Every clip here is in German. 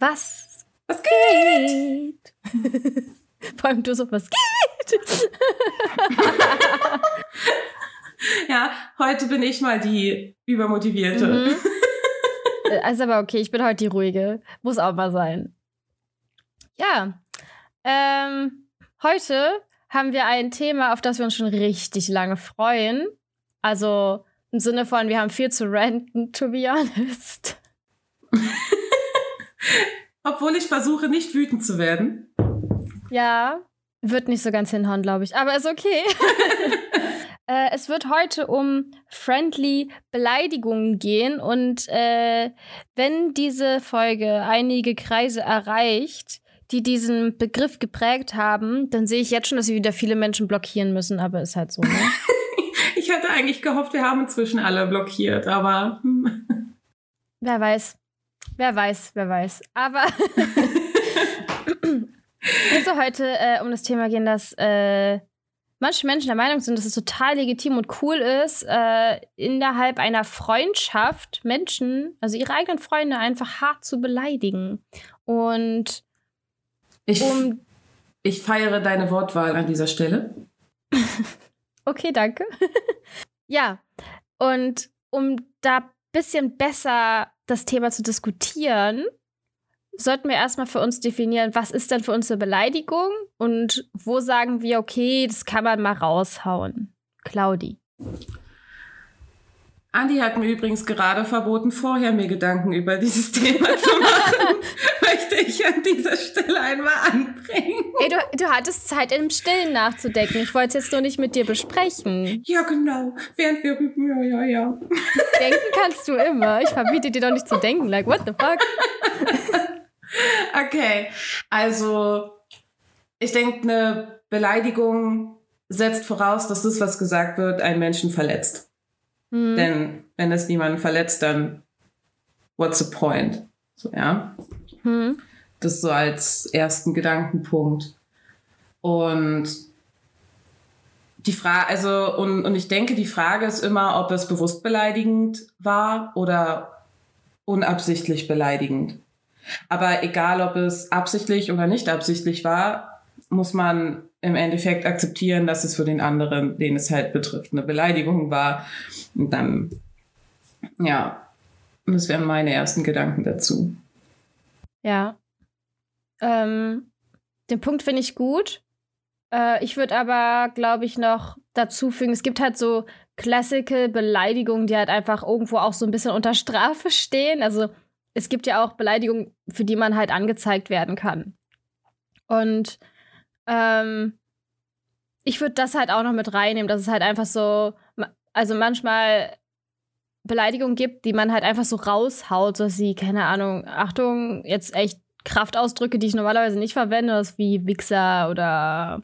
Was? Was geht? Vor allem du so, was geht? ja, heute bin ich mal die übermotivierte. Mhm. Also aber okay, ich bin heute die ruhige. Muss auch mal sein. Ja. Ähm, heute haben wir ein Thema, auf das wir uns schon richtig lange freuen. Also im Sinne von, wir haben viel zu ranten, to be honest. Obwohl ich versuche, nicht wütend zu werden. Ja, wird nicht so ganz hinhauen, glaube ich. Aber ist okay. äh, es wird heute um friendly Beleidigungen gehen. Und äh, wenn diese Folge einige Kreise erreicht, die diesen Begriff geprägt haben, dann sehe ich jetzt schon, dass wir wieder viele Menschen blockieren müssen. Aber ist halt so, ne? ich hatte eigentlich gehofft, wir haben inzwischen alle blockiert, aber. Hm. Wer weiß. Wer weiß, wer weiß. Aber es soll heute äh, um das Thema gehen, dass äh, manche Menschen der Meinung sind, dass es total legitim und cool ist, äh, innerhalb einer Freundschaft Menschen, also ihre eigenen Freunde, einfach hart zu beleidigen. Und ich, um ich feiere deine Wortwahl an dieser Stelle. okay, danke. ja, und um da ein bisschen besser das Thema zu diskutieren, sollten wir erstmal für uns definieren, was ist denn für uns eine Beleidigung und wo sagen wir, okay, das kann man mal raushauen. Claudi. Andi hat mir übrigens gerade verboten, vorher mir Gedanken über dieses Thema zu machen. Möchte ich an dieser Stelle einmal anbringen. Ey, du, du hattest Zeit, im Stillen nachzudenken. Ich wollte es jetzt nur nicht mit dir besprechen. Ja, genau. Während wir ja, ja, ja. Denken kannst du immer. Ich verbiete dir doch nicht zu denken. Like, what the fuck? Okay, also ich denke, eine Beleidigung setzt voraus, dass das, was gesagt wird, einen Menschen verletzt. Mhm. Denn wenn es niemanden verletzt, dann what's the point? So, ja. Mhm. Das so als ersten Gedankenpunkt. Und die Frage, also, und, und ich denke, die Frage ist immer, ob es bewusst beleidigend war oder unabsichtlich beleidigend. Aber egal, ob es absichtlich oder nicht absichtlich war, muss man im Endeffekt akzeptieren, dass es für den anderen, den es halt betrifft, eine Beleidigung war. Und dann, ja, das wären meine ersten Gedanken dazu. Ja. Ähm, den Punkt finde ich gut. Äh, ich würde aber, glaube ich, noch dazu fügen, es gibt halt so Classical Beleidigungen, die halt einfach irgendwo auch so ein bisschen unter Strafe stehen. Also es gibt ja auch Beleidigungen, für die man halt angezeigt werden kann. Und ähm, ich würde das halt auch noch mit reinnehmen, dass es halt einfach so, also manchmal Beleidigungen gibt, die man halt einfach so raushaut, so dass sie, keine Ahnung, Achtung, jetzt echt Kraftausdrücke, die ich normalerweise nicht verwende, das wie Wichser oder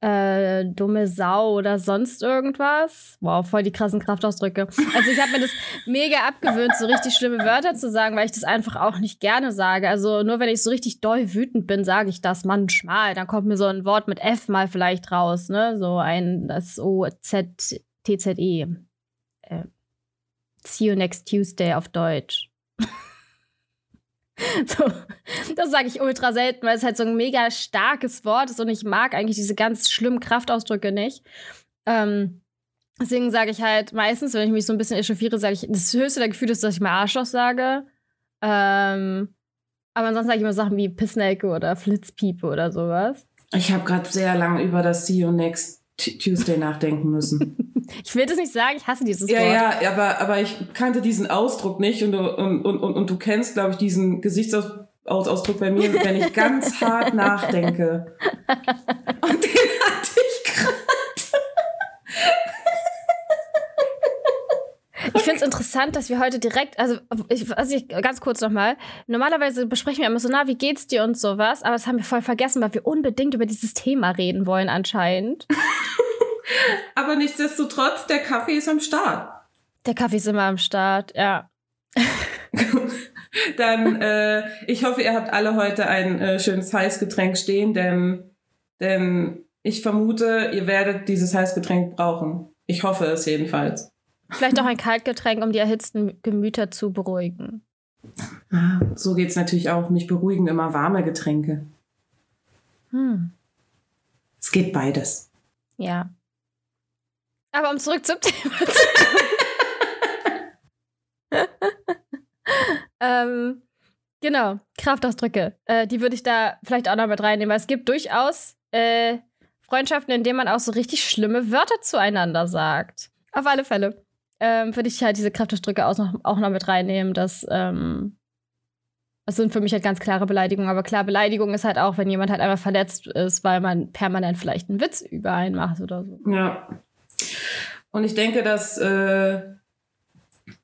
äh, dumme Sau oder sonst irgendwas. Wow, voll die krassen Kraftausdrücke. Also ich habe mir das mega abgewöhnt, so richtig schlimme Wörter zu sagen, weil ich das einfach auch nicht gerne sage. Also nur wenn ich so richtig doll wütend bin, sage ich das manchmal. Dann kommt mir so ein Wort mit F mal vielleicht raus, ne? So ein das O Z T Z E. Äh, see you next Tuesday auf Deutsch. So, das sage ich ultra selten, weil es halt so ein mega starkes Wort ist und ich mag eigentlich diese ganz schlimmen Kraftausdrücke nicht. Ähm, deswegen sage ich halt meistens, wenn ich mich so ein bisschen echauffiere, sage ich, das höchste der Gefühle ist, dass ich mal Arschloch sage. Ähm, aber ansonsten sage ich immer Sachen wie Pissnelke oder Flitzpiepe oder sowas. Ich habe gerade sehr lange über das See You Next Tuesday nachdenken müssen. ich will das nicht sagen, ich hasse dieses ja, Wort. Ja, ja, aber, aber ich kannte diesen Ausdruck nicht und du, und, und, und, und du kennst, glaube ich, diesen Gesichtsausdruck bei mir, wenn ich ganz hart nachdenke. Und den hatte ich gerade. Ich finde es interessant, dass wir heute direkt, also ich, also ich, ganz kurz nochmal, normalerweise besprechen wir immer so, na, wie geht's dir und sowas, aber das haben wir voll vergessen, weil wir unbedingt über dieses Thema reden wollen anscheinend. aber nichtsdestotrotz, der Kaffee ist am Start. Der Kaffee ist immer am Start, ja. Dann, äh, ich hoffe, ihr habt alle heute ein äh, schönes Heißgetränk stehen, denn, denn ich vermute, ihr werdet dieses Heißgetränk brauchen. Ich hoffe es jedenfalls. Vielleicht auch ein Kaltgetränk, um die erhitzten Gemüter zu beruhigen. Ah, so geht es natürlich auch. Mich beruhigen immer warme Getränke. Hm. Es geht beides. Ja. Aber um zurück zum Thema zu ähm, Genau, Kraftausdrücke. Äh, die würde ich da vielleicht auch noch mit reinnehmen, weil es gibt durchaus äh, Freundschaften, in denen man auch so richtig schlimme Wörter zueinander sagt. Auf alle Fälle. Ähm, würde ich halt diese Kraftausdrücke auch noch, auch noch mit reinnehmen. Das, ähm, das sind für mich halt ganz klare Beleidigungen. Aber klar, Beleidigung ist halt auch, wenn jemand halt einfach verletzt ist, weil man permanent vielleicht einen Witz über einen macht oder so. Ja. Und ich denke, das äh,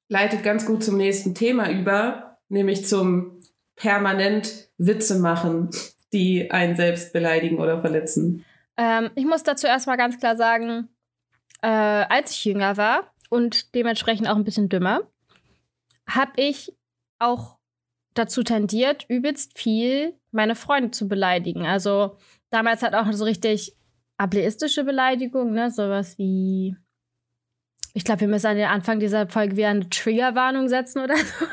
leitet ganz gut zum nächsten Thema über, nämlich zum permanent Witze machen, die einen selbst beleidigen oder verletzen. Ähm, ich muss dazu erstmal ganz klar sagen, äh, als ich jünger war und dementsprechend auch ein bisschen dümmer, habe ich auch dazu tendiert, übelst viel meine Freunde zu beleidigen. Also damals hat auch so richtig ableistische Beleidigung, ne? Sowas wie. Ich glaube, wir müssen an den Anfang dieser Folge wieder eine Triggerwarnung setzen oder so.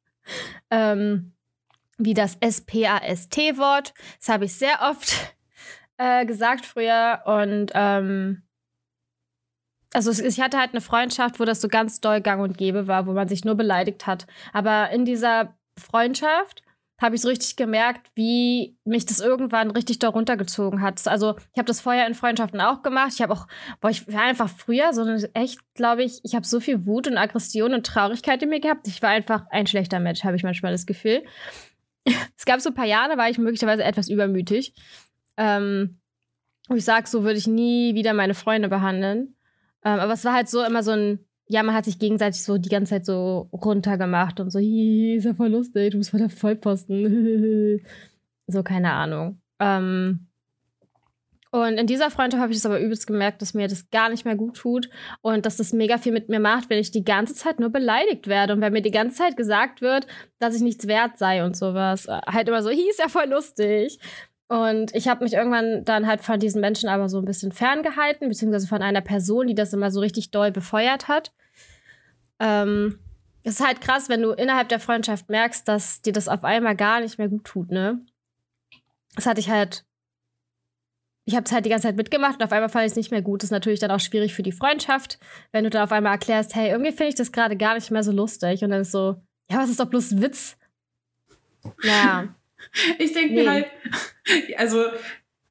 ähm, wie das S-P-A-S-T-Wort. Das habe ich sehr oft äh, gesagt früher. Und ähm, also ich hatte halt eine Freundschaft, wo das so ganz doll gang und gäbe war, wo man sich nur beleidigt hat. Aber in dieser Freundschaft habe ich so richtig gemerkt, wie mich das irgendwann richtig da runtergezogen hat. Also ich habe das vorher in Freundschaften auch gemacht. Ich habe auch, boah, ich war einfach früher so echt, glaube ich, ich habe so viel Wut und Aggression und Traurigkeit in mir gehabt. Ich war einfach ein schlechter Mensch, habe ich manchmal das Gefühl. es gab so ein paar Jahre, da war ich möglicherweise etwas übermütig. Ähm, wo ich sage, so würde ich nie wieder meine Freunde behandeln. Ähm, aber es war halt so immer so ein, ja, man hat sich gegenseitig so die ganze Zeit so runtergemacht und so, hihi, ist ja voll lustig, du bist voll der Vollposten. so, keine Ahnung. Ähm, und in dieser Freundschaft habe ich es aber übelst gemerkt, dass mir das gar nicht mehr gut tut und dass das mega viel mit mir macht, wenn ich die ganze Zeit nur beleidigt werde und wenn mir die ganze Zeit gesagt wird, dass ich nichts wert sei und sowas. Äh, halt immer so, hieß ja voll lustig. Und ich habe mich irgendwann dann halt von diesen Menschen aber so ein bisschen ferngehalten, beziehungsweise von einer Person, die das immer so richtig doll befeuert hat. Ähm, es ist halt krass, wenn du innerhalb der Freundschaft merkst, dass dir das auf einmal gar nicht mehr gut tut, ne? Das hatte ich halt ich habe es halt die ganze Zeit mitgemacht und auf einmal fand ich es nicht mehr gut. Das ist natürlich dann auch schwierig für die Freundschaft, wenn du dann auf einmal erklärst, hey, irgendwie finde ich das gerade gar nicht mehr so lustig. Und dann ist so, ja, was ist doch bloß ein Witz? Ja. Ich denke nee. mir halt, also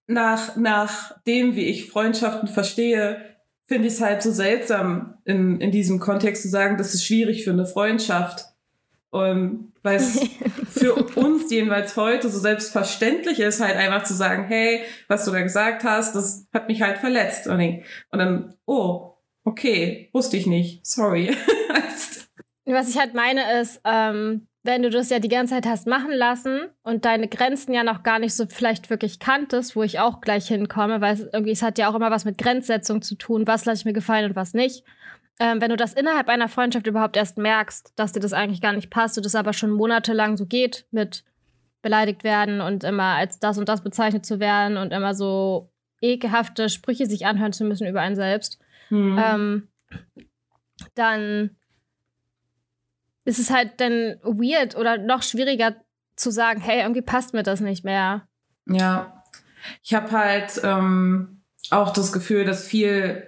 nach, nach dem, wie ich Freundschaften verstehe, finde ich es halt so seltsam, in, in diesem Kontext zu sagen, das ist schwierig für eine Freundschaft. Und weil es für uns jedenfalls heute so selbstverständlich ist, halt einfach zu sagen, hey, was du da gesagt hast, das hat mich halt verletzt. Und dann, oh, okay, wusste ich nicht, sorry. Was ich halt meine ist, ähm, wenn du das ja die ganze Zeit hast machen lassen und deine Grenzen ja noch gar nicht so vielleicht wirklich kanntest, wo ich auch gleich hinkomme, weil es irgendwie, es hat ja auch immer was mit Grenzsetzung zu tun, was lasse ich mir gefallen und was nicht ähm, wenn du das innerhalb einer Freundschaft überhaupt erst merkst, dass dir das eigentlich gar nicht passt und das aber schon monatelang so geht mit beleidigt werden und immer als das und das bezeichnet zu werden und immer so ekelhafte Sprüche sich anhören zu müssen über einen selbst, mhm. ähm, dann ist es halt dann weird oder noch schwieriger zu sagen, hey, irgendwie passt mir das nicht mehr. Ja, ich habe halt ähm, auch das Gefühl, dass viel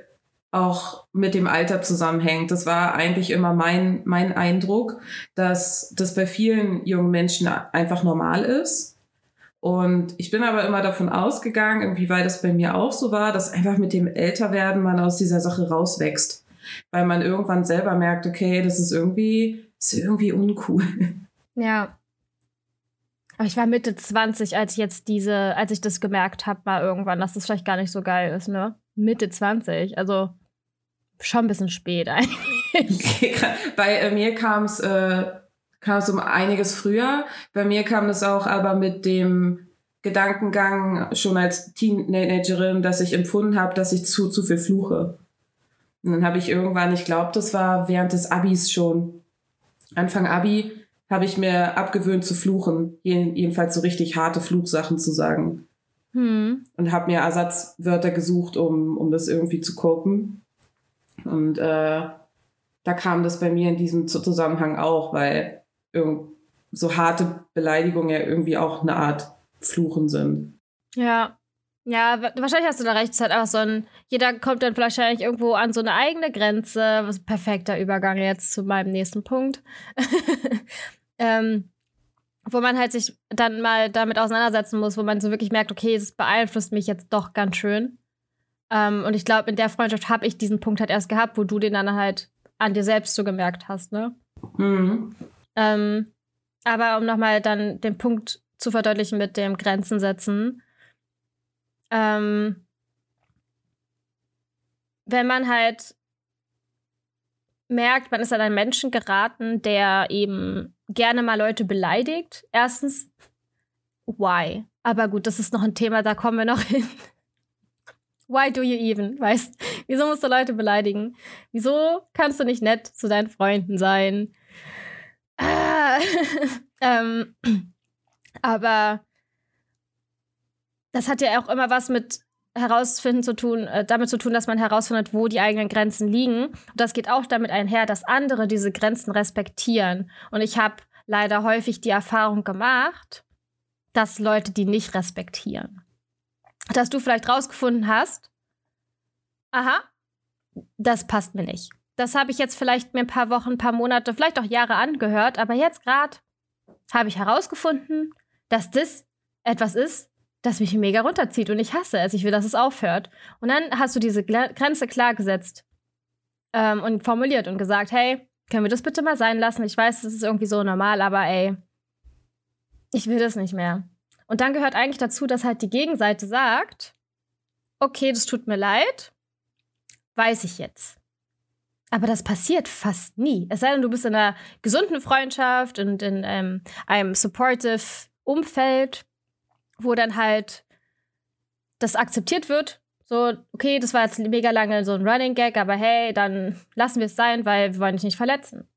auch mit dem Alter zusammenhängt. Das war eigentlich immer mein, mein Eindruck, dass das bei vielen jungen Menschen einfach normal ist. Und ich bin aber immer davon ausgegangen, irgendwie weil das bei mir auch so war, dass einfach mit dem Älterwerden man aus dieser Sache rauswächst. Weil man irgendwann selber merkt, okay, das ist irgendwie, ist irgendwie uncool. Ja. Aber ich war Mitte 20, als ich jetzt diese, als ich das gemerkt habe, mal irgendwann, dass das vielleicht gar nicht so geil ist, ne? Mitte 20. Also schon ein bisschen spät eigentlich. Bei äh, mir kam es äh, kam's um einiges früher. Bei mir kam es auch aber mit dem Gedankengang schon als Teenagerin, dass ich empfunden habe, dass ich zu, zu viel fluche. Und dann habe ich irgendwann, ich glaube, das war während des Abis schon, Anfang Abi, habe ich mir abgewöhnt zu fluchen. Jedenfalls so richtig harte Fluchsachen zu sagen. Hm. Und habe mir Ersatzwörter gesucht, um, um das irgendwie zu kopen. Und äh, da kam das bei mir in diesem Zusammenhang auch, weil so harte Beleidigungen ja irgendwie auch eine Art Fluchen sind. Ja. Ja, wahrscheinlich hast du da recht. Es ist halt einfach so ein, jeder kommt dann wahrscheinlich irgendwo an so eine eigene Grenze. Perfekter Übergang jetzt zu meinem nächsten Punkt. ähm, wo man halt sich dann mal damit auseinandersetzen muss, wo man so wirklich merkt, okay, es beeinflusst mich jetzt doch ganz schön. Ähm, und ich glaube, in der Freundschaft habe ich diesen Punkt halt erst gehabt, wo du den dann halt an dir selbst so gemerkt hast, ne? Mhm. Ähm, aber um nochmal dann den Punkt zu verdeutlichen mit dem Grenzen setzen. Ähm, wenn man halt merkt, man ist an einen Menschen geraten, der eben gerne mal Leute beleidigt. Erstens, why? Aber gut, das ist noch ein Thema, da kommen wir noch hin. Why do you even? Weißt, wieso musst du Leute beleidigen? Wieso kannst du nicht nett zu deinen Freunden sein? Ah, ähm, aber das hat ja auch immer was mit herausfinden zu tun, äh, damit zu tun, dass man herausfindet, wo die eigenen Grenzen liegen. Und das geht auch damit einher, dass andere diese Grenzen respektieren. Und ich habe leider häufig die Erfahrung gemacht, dass Leute die nicht respektieren. Dass du vielleicht rausgefunden hast, aha, das passt mir nicht. Das habe ich jetzt vielleicht mir ein paar Wochen, ein paar Monate, vielleicht auch Jahre angehört, aber jetzt gerade habe ich herausgefunden, dass das etwas ist, das mich mega runterzieht und ich hasse es. Ich will, dass es aufhört. Und dann hast du diese Grenze klar gesetzt ähm, und formuliert und gesagt, hey, können wir das bitte mal sein lassen? Ich weiß, das ist irgendwie so normal, aber ey, ich will das nicht mehr. Und dann gehört eigentlich dazu, dass halt die Gegenseite sagt, okay, das tut mir leid, weiß ich jetzt. Aber das passiert fast nie. Es sei denn, du bist in einer gesunden Freundschaft und in ähm, einem supportive Umfeld wo dann halt das akzeptiert wird. So, okay, das war jetzt mega lange so ein Running Gag, aber hey, dann lassen wir es sein, weil wir wollen dich nicht verletzen.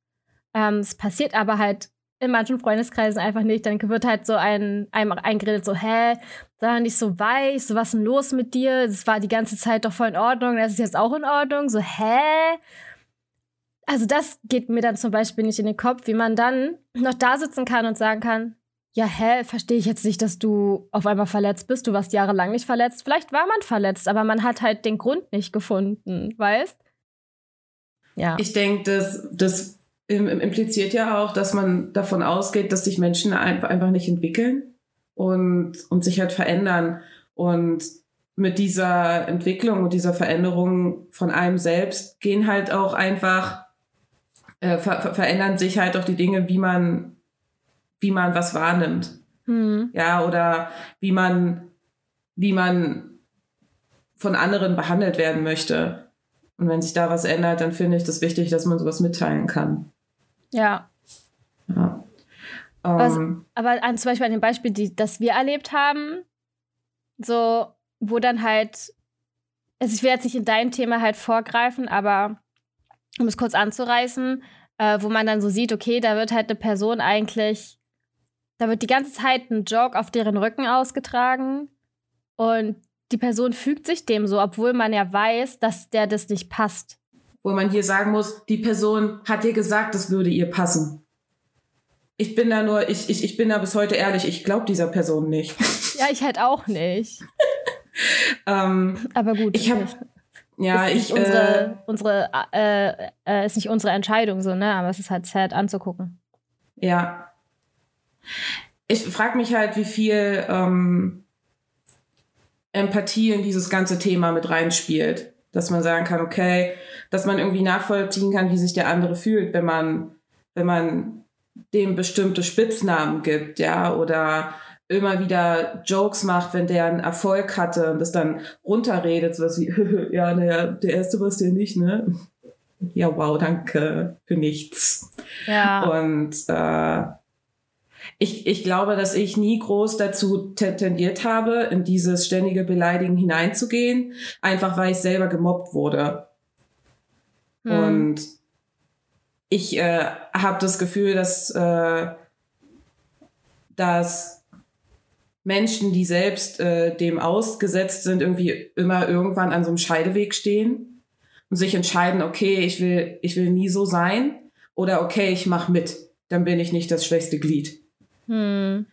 Ähm, es passiert aber halt in manchen Freundeskreisen einfach nicht. Dann wird halt so ein, einem eingeredet, so, hä, sei nicht so weich, so was ist denn los mit dir? Das war die ganze Zeit doch voll in Ordnung, das ist jetzt auch in Ordnung. So, hä? Also das geht mir dann zum Beispiel nicht in den Kopf, wie man dann noch da sitzen kann und sagen kann, ja, hä, verstehe ich jetzt nicht, dass du auf einmal verletzt bist. Du warst jahrelang nicht verletzt. Vielleicht war man verletzt, aber man hat halt den Grund nicht gefunden, weißt? Ja. Ich denke, das, das impliziert ja auch, dass man davon ausgeht, dass sich Menschen einfach nicht entwickeln und, und sich halt verändern. Und mit dieser Entwicklung und dieser Veränderung von einem selbst gehen halt auch einfach, äh, ver verändern sich halt auch die Dinge, wie man wie man was wahrnimmt. Hm. Ja, oder wie man, wie man von anderen behandelt werden möchte. Und wenn sich da was ändert, dann finde ich das wichtig, dass man sowas mitteilen kann. Ja. ja. Was, ähm. aber an, zum Beispiel an dem Beispiel, die, das wir erlebt haben, so, wo dann halt, also ich will jetzt nicht in dein Thema halt vorgreifen, aber um es kurz anzureißen, äh, wo man dann so sieht, okay, da wird halt eine Person eigentlich da wird die ganze Zeit ein Joke auf deren Rücken ausgetragen und die Person fügt sich dem so, obwohl man ja weiß, dass der das nicht passt. Wo man hier sagen muss, die Person hat dir gesagt, das würde ihr passen. Ich bin da nur, ich, ich, ich bin da bis heute ehrlich, ich glaube dieser Person nicht. ja, ich halt auch nicht. ähm, Aber gut. Ich habe ja, ist ich unsere, äh, unsere äh, äh, ist nicht unsere Entscheidung so, ne? Aber es ist halt sad anzugucken. Ja, ich frage mich halt, wie viel ähm, Empathie in dieses ganze Thema mit reinspielt. Dass man sagen kann, okay, dass man irgendwie nachvollziehen kann, wie sich der andere fühlt, wenn man, wenn man dem bestimmte Spitznamen gibt, ja, oder immer wieder Jokes macht, wenn der einen Erfolg hatte und das dann runterredet, sowas wie, ja, naja, der erste war es dir nicht, ne? Ja, wow, danke für nichts. Ja. Und äh, ich, ich glaube, dass ich nie groß dazu tendiert habe, in dieses ständige Beleidigen hineinzugehen, einfach weil ich selber gemobbt wurde. Hm. Und ich äh, habe das Gefühl, dass, äh, dass Menschen, die selbst äh, dem ausgesetzt sind, irgendwie immer irgendwann an so einem Scheideweg stehen und sich entscheiden, okay, ich will, ich will nie so sein oder okay, ich mach mit, dann bin ich nicht das schwächste Glied. Hm.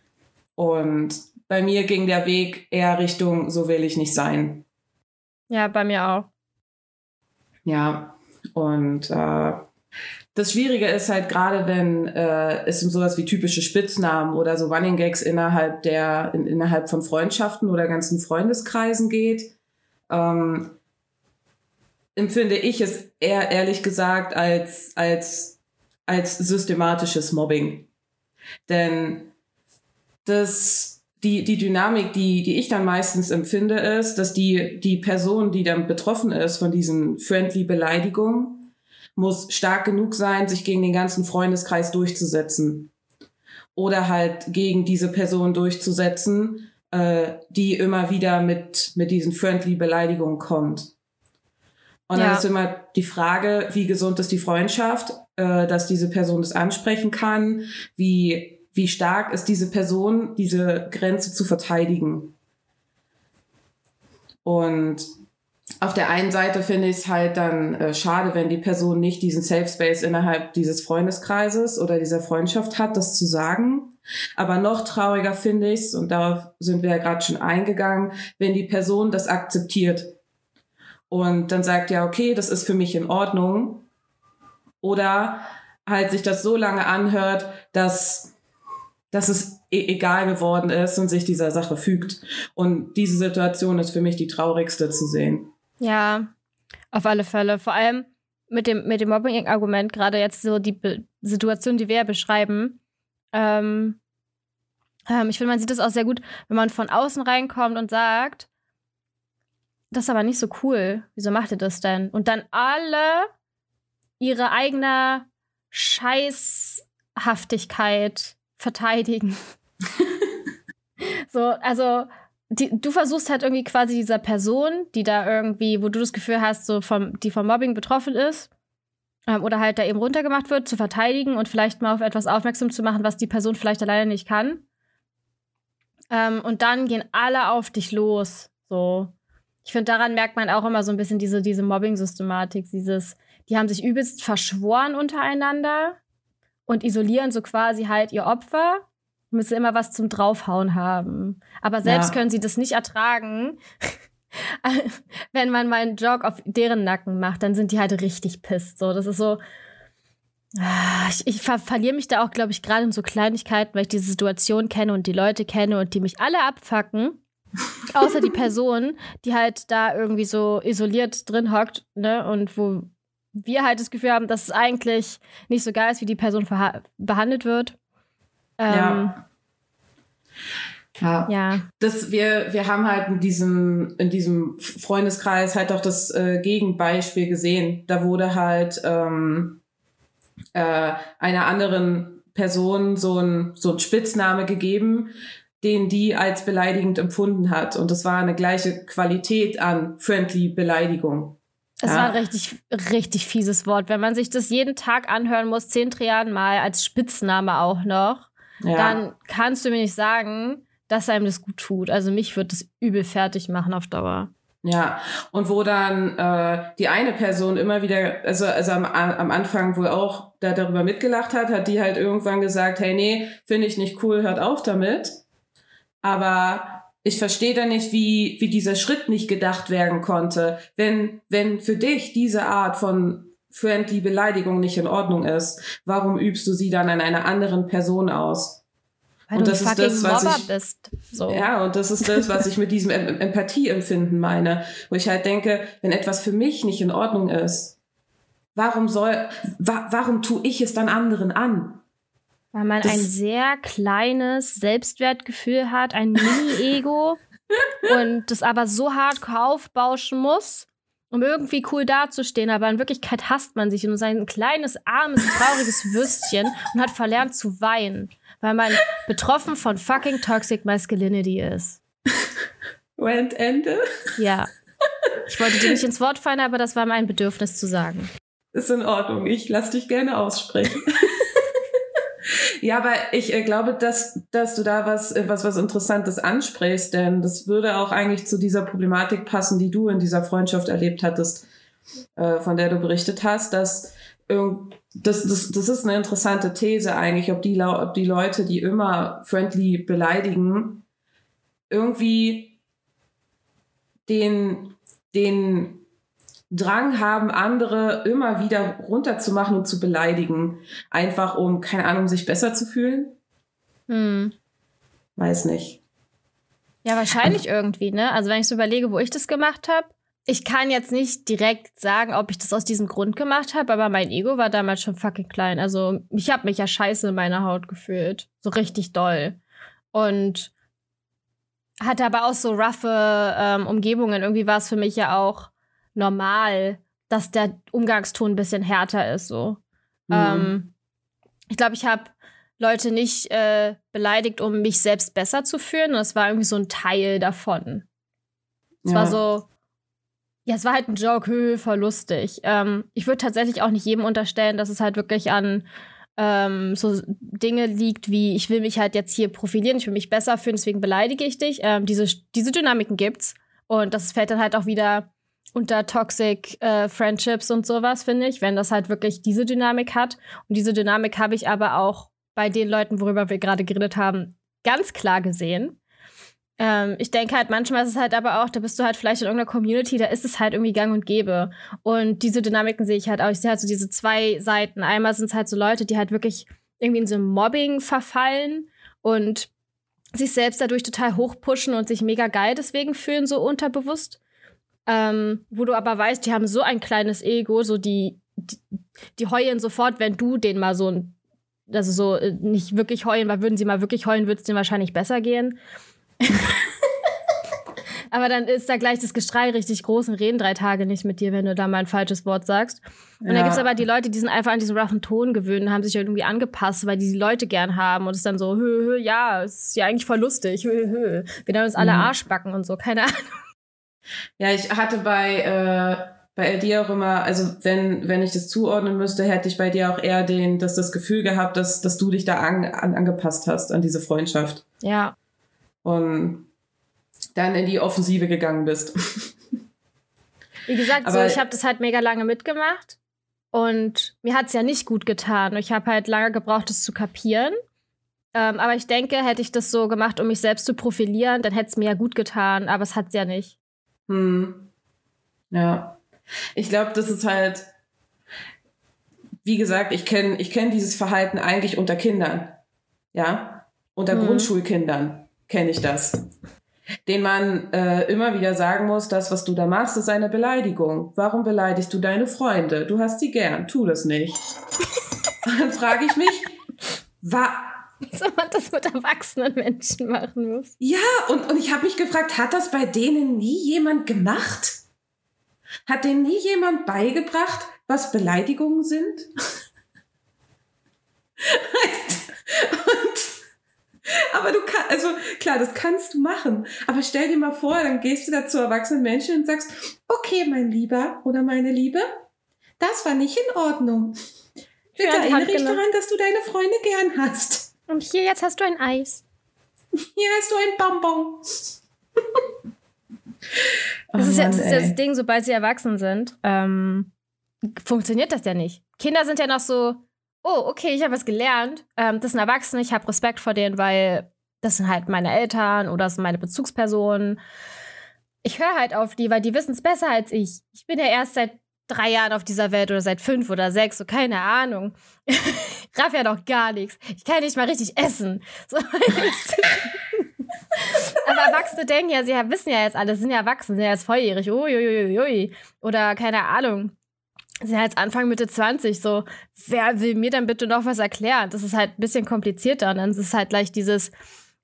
Und bei mir ging der Weg eher Richtung, so will ich nicht sein. Ja, bei mir auch. Ja, und äh, das Schwierige ist halt gerade, wenn äh, es um sowas wie typische Spitznamen oder so Running Gags innerhalb der in, innerhalb von Freundschaften oder ganzen Freundeskreisen geht, ähm, empfinde ich es eher ehrlich gesagt als als als systematisches Mobbing, denn das die, die Dynamik, die, die ich dann meistens empfinde, ist, dass die, die Person, die dann betroffen ist von diesen friendly Beleidigungen, muss stark genug sein, sich gegen den ganzen Freundeskreis durchzusetzen. Oder halt gegen diese Person durchzusetzen, äh, die immer wieder mit, mit diesen friendly Beleidigungen kommt. Und ja. dann ist immer die Frage, wie gesund ist die Freundschaft, äh, dass diese Person das ansprechen kann, wie wie stark ist diese Person, diese Grenze zu verteidigen. Und auf der einen Seite finde ich es halt dann äh, schade, wenn die Person nicht diesen Safe Space innerhalb dieses Freundeskreises oder dieser Freundschaft hat, das zu sagen. Aber noch trauriger finde ich es, und darauf sind wir ja gerade schon eingegangen, wenn die Person das akzeptiert und dann sagt, ja, okay, das ist für mich in Ordnung. Oder halt sich das so lange anhört, dass dass es e egal geworden ist und sich dieser Sache fügt. Und diese Situation ist für mich die traurigste zu sehen. Ja, auf alle Fälle. Vor allem mit dem, mit dem Mobbing-Argument, gerade jetzt so die Be Situation, die wir ja beschreiben. Ähm, ähm, ich finde, man sieht das auch sehr gut, wenn man von außen reinkommt und sagt, das ist aber nicht so cool. Wieso macht ihr das denn? Und dann alle ihre eigene Scheißhaftigkeit verteidigen. so, also die, du versuchst halt irgendwie quasi dieser Person, die da irgendwie, wo du das Gefühl hast, so vom, die vom Mobbing betroffen ist, ähm, oder halt da eben runtergemacht wird, zu verteidigen und vielleicht mal auf etwas aufmerksam zu machen, was die Person vielleicht alleine nicht kann. Ähm, und dann gehen alle auf dich los. So. Ich finde, daran merkt man auch immer so ein bisschen diese, diese Mobbing-Systematik, dieses, die haben sich übelst verschworen untereinander und isolieren so quasi halt ihr Opfer, müssen immer was zum Draufhauen haben. Aber selbst ja. können sie das nicht ertragen. Wenn man mal einen Jog auf deren Nacken macht, dann sind die halt richtig pisst. So, das ist so. Ah, ich, ich ver verliere mich da auch, glaube ich, gerade in so Kleinigkeiten, weil ich diese Situation kenne und die Leute kenne und die mich alle abfacken. Außer die Person, die halt da irgendwie so isoliert drin hockt, ne? Und wo wir halt das Gefühl haben, dass es eigentlich nicht so geil ist, wie die Person behandelt wird. Ähm, ja. Ja. ja. Das, wir, wir haben halt in diesem, in diesem Freundeskreis halt auch das äh, Gegenbeispiel gesehen. Da wurde halt ähm, äh, einer anderen Person so ein, so ein Spitzname gegeben, den die als beleidigend empfunden hat. Und das war eine gleiche Qualität an friendly Beleidigung. Es ja. war ein richtig, richtig fieses Wort. Wenn man sich das jeden Tag anhören muss, zehn Triaden mal, als Spitzname auch noch, ja. dann kannst du mir nicht sagen, dass einem das gut tut. Also mich wird das übel fertig machen auf Dauer. Ja, und wo dann äh, die eine Person immer wieder, also, also am, am Anfang wohl auch da darüber mitgelacht hat, hat die halt irgendwann gesagt, hey, nee, finde ich nicht cool, hört auf damit. Aber ich verstehe da nicht, wie, wie dieser Schritt nicht gedacht werden konnte. Wenn, wenn für dich diese Art von friendly Beleidigung nicht in Ordnung ist, warum übst du sie dann an einer anderen Person aus? Weil und das ist das, was Mobber ich, bist. So. Ja, und das ist das, was ich mit diesem Empathieempfinden meine. Wo ich halt denke, wenn etwas für mich nicht in Ordnung ist, warum soll, wa warum tue ich es dann anderen an? Weil man das ein sehr kleines Selbstwertgefühl hat, ein Mini-Ego und das aber so hart aufbauschen muss, um irgendwie cool dazustehen. Aber in Wirklichkeit hasst man sich und ist ein kleines, armes, trauriges Würstchen und hat verlernt zu weinen, weil man betroffen von fucking Toxic Masculinity ist. Rant Ende? Ja. Ich wollte dir nicht ins Wort fallen, aber das war mein Bedürfnis zu sagen. Ist in Ordnung. Ich lass dich gerne aussprechen. Ja, aber ich äh, glaube, dass, dass du da was, äh, was, was Interessantes ansprichst, denn das würde auch eigentlich zu dieser Problematik passen, die du in dieser Freundschaft erlebt hattest, äh, von der du berichtet hast, dass das, das, das ist eine interessante These eigentlich, ob die, ob die Leute, die immer friendly beleidigen, irgendwie den, den Drang haben, andere immer wieder runterzumachen und zu beleidigen. Einfach um, keine Ahnung, sich besser zu fühlen. Hm. Weiß nicht. Ja, wahrscheinlich irgendwie, ne? Also wenn ich so überlege, wo ich das gemacht habe, ich kann jetzt nicht direkt sagen, ob ich das aus diesem Grund gemacht habe, aber mein Ego war damals schon fucking klein. Also ich habe mich ja scheiße in meiner Haut gefühlt. So richtig doll. Und hatte aber auch so roughe ähm, Umgebungen. Irgendwie war es für mich ja auch normal, dass der Umgangston ein bisschen härter ist. So. Mhm. Ähm, ich glaube, ich habe Leute nicht äh, beleidigt, um mich selbst besser zu fühlen. Das war irgendwie so ein Teil davon. Es ja. war so, ja, es war halt ein Joke, hö, voll lustig. Ähm, ich würde tatsächlich auch nicht jedem unterstellen, dass es halt wirklich an ähm, so Dinge liegt, wie ich will mich halt jetzt hier profilieren, ich will mich besser fühlen, deswegen beleidige ich dich. Ähm, diese, diese Dynamiken gibt's. Und das fällt dann halt auch wieder unter Toxic äh, Friendships und sowas, finde ich, wenn das halt wirklich diese Dynamik hat. Und diese Dynamik habe ich aber auch bei den Leuten, worüber wir gerade geredet haben, ganz klar gesehen. Ähm, ich denke halt, manchmal ist es halt aber auch, da bist du halt vielleicht in irgendeiner Community, da ist es halt irgendwie gang und gäbe. Und diese Dynamiken sehe ich halt auch. Ich sehe halt so diese zwei Seiten. Einmal sind es halt so Leute, die halt wirklich irgendwie in so Mobbing verfallen und sich selbst dadurch total hochpushen und sich mega geil deswegen fühlen, so unterbewusst. Ähm, wo du aber weißt, die haben so ein kleines Ego, so die, die, die heulen sofort, wenn du den mal so ein, also so äh, nicht wirklich heulen, weil würden sie mal wirklich heulen, würde es denen wahrscheinlich besser gehen. Aber dann ist da gleich das Gestrei richtig groß und reden drei Tage nicht mit dir, wenn du da mal ein falsches Wort sagst. Und ja. dann gibt es aber die Leute, die sind einfach an diesen roughen Ton gewöhnt und haben sich irgendwie angepasst, weil die die Leute gern haben. Und es dann so, hö, hö, ja, ist ja eigentlich voll lustig, hö, hö. Wir nennen uns alle mhm. Arschbacken und so, keine Ahnung. Ja, ich hatte bei, äh, bei dir auch immer, also wenn, wenn ich das zuordnen müsste, hätte ich bei dir auch eher den, dass das Gefühl gehabt, dass, dass du dich da an, an, angepasst hast an diese Freundschaft. Ja und dann in die Offensive gegangen bist. Wie gesagt, Aber so, ich habe das halt mega lange mitgemacht und mir hat es ja nicht gut getan. Ich habe halt lange gebraucht, das zu kapieren. Ähm, aber ich denke, hätte ich das so gemacht, um mich selbst zu profilieren, dann hätte es mir ja gut getan, aber es hat es ja nicht. Hm. Ja. Ich glaube, das ist halt, wie gesagt, ich kenne ich kenn dieses Verhalten eigentlich unter Kindern. Ja. Unter hm. Grundschulkindern kenne ich das. Den man äh, immer wieder sagen muss, das, was du da machst, ist eine Beleidigung. Warum beleidigst du deine Freunde? Du hast sie gern, tu das nicht. Und dann frage ich mich, wa so man das mit erwachsenen Menschen machen muss. Ja, und, und ich habe mich gefragt, hat das bei denen nie jemand gemacht? Hat denen nie jemand beigebracht, was Beleidigungen sind? und aber du kannst, also klar, das kannst du machen. Aber stell dir mal vor, dann gehst du da zu erwachsenen Menschen und sagst, okay, mein Lieber oder meine Liebe, das war nicht in Ordnung. Bitte erinnere dich daran, dass du deine Freunde gern hast. Und hier jetzt hast du ein Eis. Hier hast du ein Bonbon. das, ist, ja, das ist ja das Ding, sobald sie erwachsen sind, ähm, funktioniert das ja nicht. Kinder sind ja noch so, oh, okay, ich habe was gelernt. Ähm, das sind Erwachsene, ich habe Respekt vor denen, weil das sind halt meine Eltern oder das sind meine Bezugspersonen. Ich höre halt auf die, weil die wissen es besser als ich. Ich bin ja erst seit drei Jahren auf dieser Welt oder seit fünf oder sechs, so keine Ahnung. Raff ja noch gar nichts. Ich kann nicht mal richtig essen. So. Aber Erwachsene denken ja, sie wissen ja jetzt alles, sind ja erwachsen, sind ja jetzt volljährig. Uiuiui. Oder keine Ahnung sind jetzt Anfang Mitte 20, so, wer will mir dann bitte noch was erklären? Das ist halt ein bisschen komplizierter und dann ist es halt gleich dieses,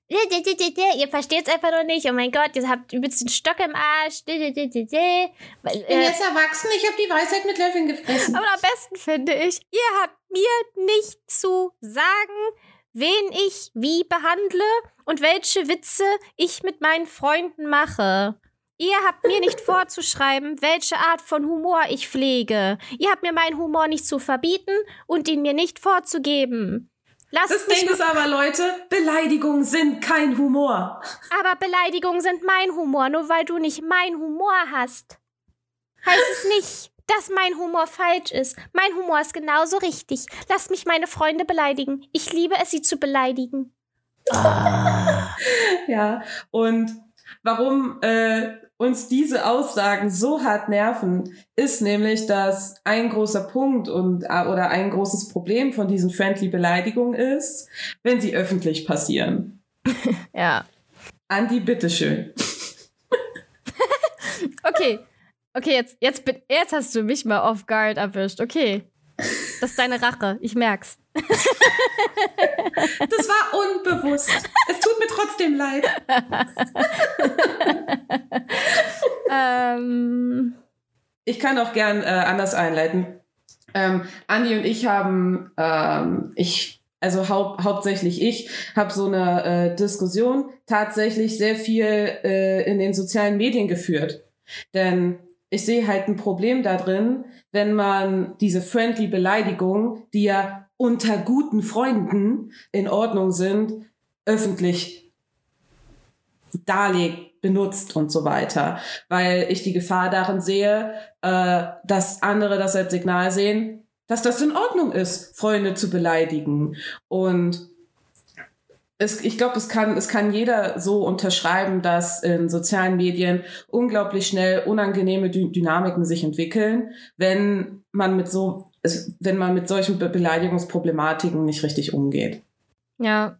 ihr versteht es einfach noch nicht, oh mein Gott, ihr habt übelst den Stock im Arsch. Ich bin jetzt erwachsen, ich habe die Weisheit mit Löffeln gefressen. Aber am besten finde ich, ihr habt mir nicht zu sagen, wen ich wie behandle und welche Witze ich mit meinen Freunden mache. Ihr habt mir nicht vorzuschreiben, welche Art von Humor ich pflege. Ihr habt mir meinen Humor nicht zu verbieten und ihn mir nicht vorzugeben. Lasst das Ding ist aber, Leute, Beleidigungen sind kein Humor. Aber Beleidigungen sind mein Humor, nur weil du nicht mein Humor hast. Heißt es nicht, dass mein Humor falsch ist. Mein Humor ist genauso richtig. Lass mich meine Freunde beleidigen. Ich liebe es, sie zu beleidigen. Ah. ja, und warum äh, uns diese Aussagen so hart nerven, ist nämlich, dass ein großer Punkt und äh, oder ein großes Problem von diesen friendly Beleidigungen ist, wenn sie öffentlich passieren. ja. Andi, bitteschön. okay. Okay, jetzt, jetzt, jetzt hast du mich mal off guard erwischt. Okay. Das ist deine Rache. Ich merk's. Das war unbewusst. Es tut mir trotzdem leid. ähm. Ich kann auch gern äh, anders einleiten. Ähm, Andi und ich haben, ähm, ich, also hau hauptsächlich ich, habe so eine äh, Diskussion tatsächlich sehr viel äh, in den sozialen Medien geführt. Denn ich sehe halt ein Problem da drin, wenn man diese friendly Beleidigung, die ja unter guten Freunden in Ordnung sind, öffentlich darlegt, benutzt und so weiter. Weil ich die Gefahr darin sehe, äh, dass andere das als Signal sehen, dass das in Ordnung ist, Freunde zu beleidigen. Und es, ich glaube, es kann, es kann jeder so unterschreiben, dass in sozialen Medien unglaublich schnell unangenehme Dynamiken sich entwickeln, wenn man mit so, wenn man mit solchen Be Beleidigungsproblematiken nicht richtig umgeht. Ja.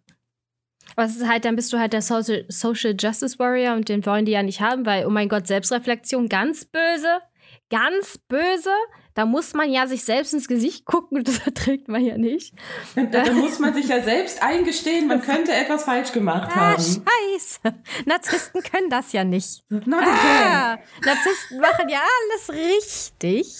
Was ist halt, dann bist du halt der Social, Social Justice Warrior und den wollen die ja nicht haben, weil, oh mein Gott, Selbstreflexion ganz böse, ganz böse. Da muss man ja sich selbst ins Gesicht gucken und das erträgt man ja nicht. Da, da muss man sich ja selbst eingestehen, man könnte etwas falsch gemacht ah, haben. Scheiße. Narzissten können das ja nicht. Not ah, Narzissten machen ja alles richtig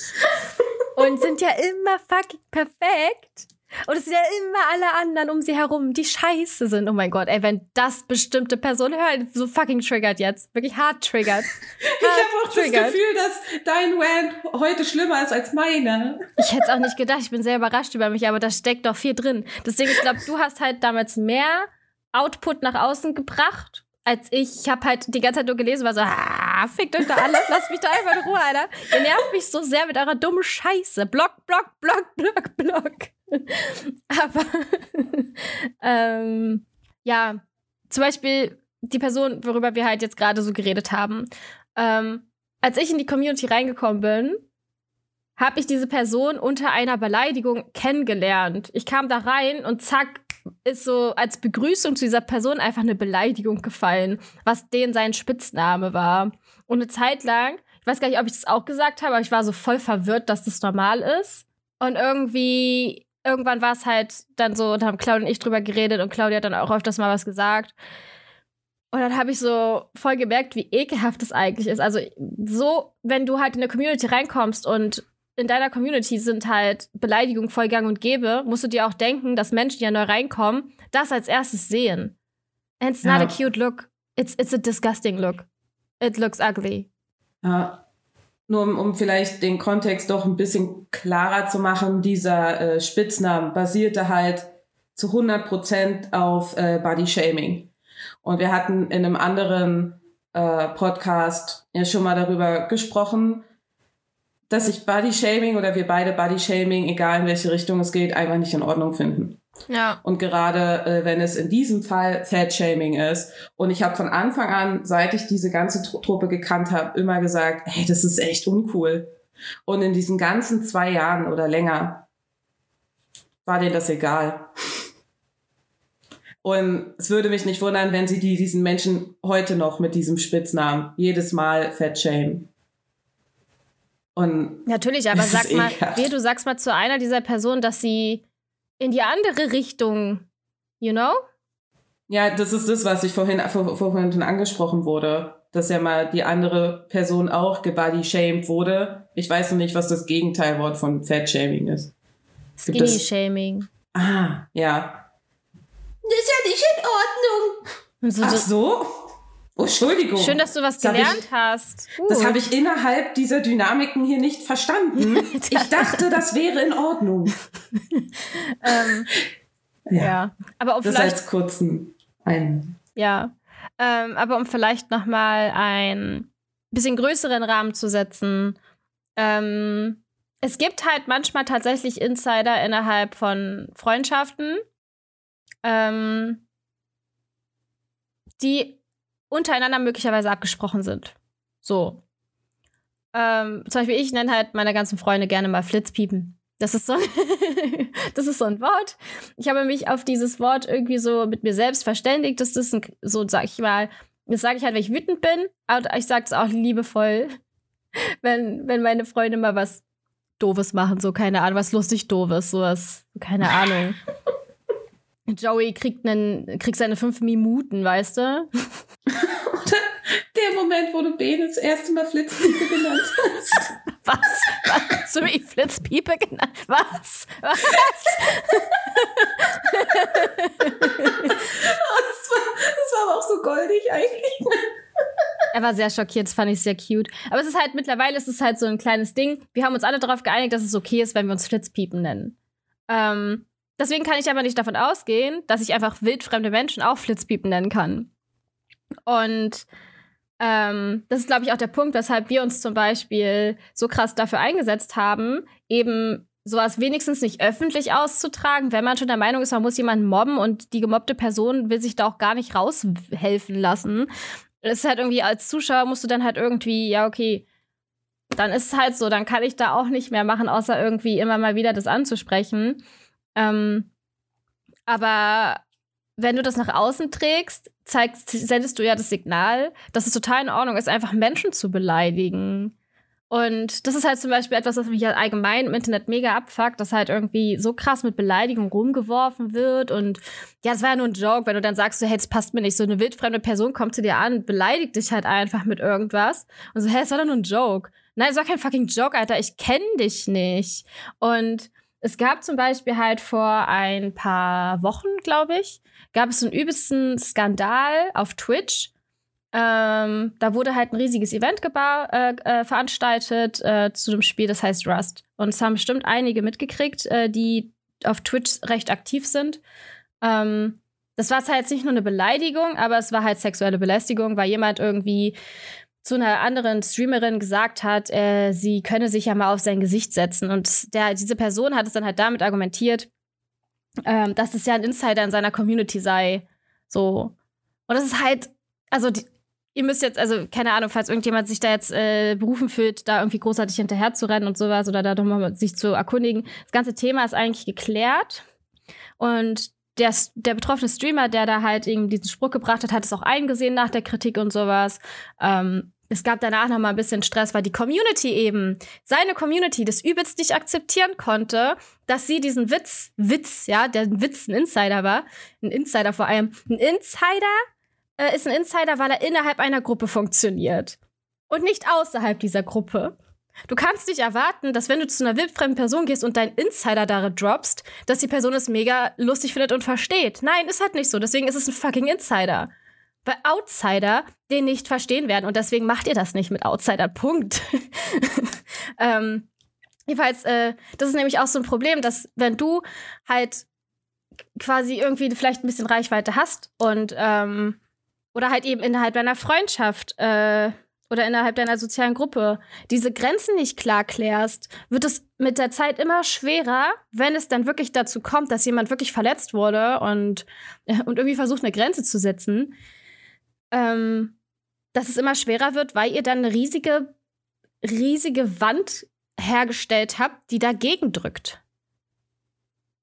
und sind ja immer fucking perfekt. Und es sind ja immer alle anderen um sie herum, die scheiße sind. Oh mein Gott, ey, wenn das bestimmte Personen hören, so fucking triggert jetzt. Wirklich hart triggert. ich habe auch triggert. das Gefühl, dass dein Rant heute schlimmer ist als meiner. Ich hätte es auch nicht gedacht. Ich bin sehr überrascht über mich, aber da steckt doch viel drin. Deswegen, ich glaube, du hast halt damals mehr Output nach außen gebracht als ich. Ich habe halt die ganze Zeit nur gelesen, war so, ah, fickt euch da alle, lasst mich da einfach in Ruhe, Alter. Ihr nervt mich so sehr mit eurer dummen Scheiße. Block, Block, Block, Block, Block. Aber ähm, ja, zum Beispiel die Person, worüber wir halt jetzt gerade so geredet haben. Ähm, als ich in die Community reingekommen bin, habe ich diese Person unter einer Beleidigung kennengelernt. Ich kam da rein und zack, ist so als Begrüßung zu dieser Person einfach eine Beleidigung gefallen, was den sein Spitzname war. Und eine Zeit lang, ich weiß gar nicht, ob ich das auch gesagt habe, aber ich war so voll verwirrt, dass das normal ist. Und irgendwie irgendwann war es halt dann so, und haben Claudia und ich drüber geredet und Claudia hat dann auch öfters mal was gesagt. Und dann habe ich so voll gemerkt, wie ekelhaft das eigentlich ist. Also so, wenn du halt in eine Community reinkommst und in deiner Community sind halt Beleidigungen voll gang und gäbe, musst du dir auch denken, dass Menschen, die ja neu reinkommen, das als erstes sehen. And it's not ja. a cute look. It's, it's a disgusting look. It looks ugly. Ja. Nur um, um vielleicht den Kontext doch ein bisschen klarer zu machen, dieser äh, Spitznamen basierte halt zu 100% auf äh, Body Shaming. Und wir hatten in einem anderen äh, Podcast ja schon mal darüber gesprochen, dass ich Body Shaming oder wir beide Body Shaming, egal in welche Richtung es geht, einfach nicht in Ordnung finden. Ja. Und gerade äh, wenn es in diesem Fall Fat Shaming ist. Und ich habe von Anfang an, seit ich diese ganze Tru Truppe gekannt habe, immer gesagt, hey, das ist echt uncool. Und in diesen ganzen zwei Jahren oder länger war denen das egal. Und es würde mich nicht wundern, wenn sie die, diesen Menschen heute noch mit diesem Spitznamen jedes Mal Fat Shame. Und Natürlich, aber sag mal, wie du sagst mal zu einer dieser Personen, dass sie in die andere Richtung, you know? Ja, das ist das, was ich vorhin, vor, vorhin angesprochen wurde, dass ja mal die andere Person auch gebody-shamed wurde. Ich weiß noch nicht, was das Gegenteilwort von Fat-Shaming ist. Skinny-Shaming. Ah, ja. Das ist ja nicht in Ordnung. So, Ach so? Oh, Entschuldigung. Schön, dass du was gelernt ich, hast. Uh. Das habe ich innerhalb dieser Dynamiken hier nicht verstanden. ich dachte, das wäre in Ordnung. ähm, ja. ja. aber um das vielleicht, als kurzen ein. Ja, ähm, aber um vielleicht noch mal ein bisschen größeren Rahmen zu setzen. Ähm, es gibt halt manchmal tatsächlich Insider innerhalb von Freundschaften, ähm, die untereinander möglicherweise abgesprochen sind. So. Ähm, zum Beispiel, ich nenne halt meine ganzen Freunde gerne mal Flitzpiepen. Das ist so, das ist so ein Wort. Ich habe mich auf dieses Wort irgendwie so mit mir selbst verständigt. Das ist ein, so, sag ich mal, das sage ich halt, wenn ich wütend bin. Aber ich sage es auch liebevoll, wenn, wenn meine Freunde mal was Doofes machen, so keine Ahnung, was lustig Doofes, sowas, keine Ahnung. Joey kriegt, einen, kriegt seine fünf Minuten, weißt du? Der Moment, wo du Ben das erste Mal Flitzpiepe genannt hast. Was? Was? Hast du mich Flitzpiepe genannt? Was? Was? oh, das, war, das war aber auch so goldig eigentlich. Er war sehr schockiert, das fand ich sehr cute. Aber es ist halt, mittlerweile ist es halt so ein kleines Ding. Wir haben uns alle darauf geeinigt, dass es okay ist, wenn wir uns Flitzpiepen nennen. Ähm, deswegen kann ich aber nicht davon ausgehen, dass ich einfach wildfremde Menschen auch Flitzpiepen nennen kann. Und ähm, das ist, glaube ich, auch der Punkt, weshalb wir uns zum Beispiel so krass dafür eingesetzt haben, eben sowas wenigstens nicht öffentlich auszutragen, wenn man schon der Meinung ist, man muss jemanden mobben und die gemobbte Person will sich da auch gar nicht raushelfen lassen. Es ist halt irgendwie, als Zuschauer musst du dann halt irgendwie, ja, okay, dann ist es halt so, dann kann ich da auch nicht mehr machen, außer irgendwie immer mal wieder das anzusprechen. Ähm, aber wenn du das nach außen trägst, zeigst, sendest du ja das Signal, dass es total in Ordnung ist, einfach Menschen zu beleidigen. Und das ist halt zum Beispiel etwas, was mich halt allgemein im Internet mega abfuckt, dass halt irgendwie so krass mit Beleidigung rumgeworfen wird. Und ja, es war ja nur ein Joke, wenn du dann sagst, so, hey, das passt mir nicht. So eine wildfremde Person kommt zu dir an, beleidigt dich halt einfach mit irgendwas. Und so, hey, es war doch nur ein Joke. Nein, es war kein fucking Joke, Alter. Ich kenne dich nicht. Und es gab zum Beispiel halt vor ein paar Wochen, glaube ich, gab es einen übelsten Skandal auf Twitch. Ähm, da wurde halt ein riesiges Event äh, äh, veranstaltet äh, zu dem Spiel, das heißt Rust. Und es haben bestimmt einige mitgekriegt, äh, die auf Twitch recht aktiv sind. Ähm, das war halt jetzt nicht nur eine Beleidigung, aber es war halt sexuelle Belästigung, weil jemand irgendwie zu einer anderen Streamerin gesagt hat, äh, sie könne sich ja mal auf sein Gesicht setzen. Und der, diese Person hat es dann halt damit argumentiert, ähm, dass es ja ein Insider in seiner Community sei. So. Und das ist halt, also die, ihr müsst jetzt, also keine Ahnung, falls irgendjemand sich da jetzt äh, berufen fühlt, da irgendwie großartig hinterher zu rennen und sowas oder da nochmal sich zu erkundigen. Das ganze Thema ist eigentlich geklärt. Und der, der betroffene Streamer, der da halt eben diesen Spruch gebracht hat, hat es auch eingesehen nach der Kritik und sowas. Ähm, es gab danach noch mal ein bisschen Stress, weil die Community eben, seine Community, das übelst nicht akzeptieren konnte, dass sie diesen Witz, Witz, ja, der Witz ein Insider war, ein Insider vor allem, ein Insider äh, ist ein Insider, weil er innerhalb einer Gruppe funktioniert und nicht außerhalb dieser Gruppe. Du kannst nicht erwarten, dass wenn du zu einer wildfremden Person gehst und deinen Insider darin droppst, dass die Person es mega lustig findet und versteht. Nein, ist halt nicht so. Deswegen ist es ein fucking Insider weil Outsider den nicht verstehen werden. Und deswegen macht ihr das nicht mit Outsider. Punkt. ähm, jedenfalls, äh, das ist nämlich auch so ein Problem, dass wenn du halt quasi irgendwie vielleicht ein bisschen Reichweite hast und ähm, oder halt eben innerhalb deiner Freundschaft äh, oder innerhalb deiner sozialen Gruppe diese Grenzen nicht klar klärst, wird es mit der Zeit immer schwerer, wenn es dann wirklich dazu kommt, dass jemand wirklich verletzt wurde und, äh, und irgendwie versucht, eine Grenze zu setzen, ähm, dass es immer schwerer wird, weil ihr dann eine riesige, riesige Wand hergestellt habt, die dagegen drückt.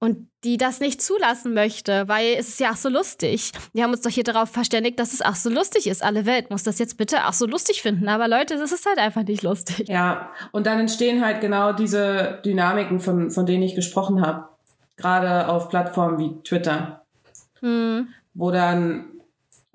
Und die das nicht zulassen möchte, weil es ist ja auch so lustig. Wir haben uns doch hier darauf verständigt, dass es auch so lustig ist. Alle Welt muss das jetzt bitte auch so lustig finden. Aber Leute, das ist halt einfach nicht lustig. Ja, und dann entstehen halt genau diese Dynamiken, von, von denen ich gesprochen habe. Gerade auf Plattformen wie Twitter. Hm. Wo dann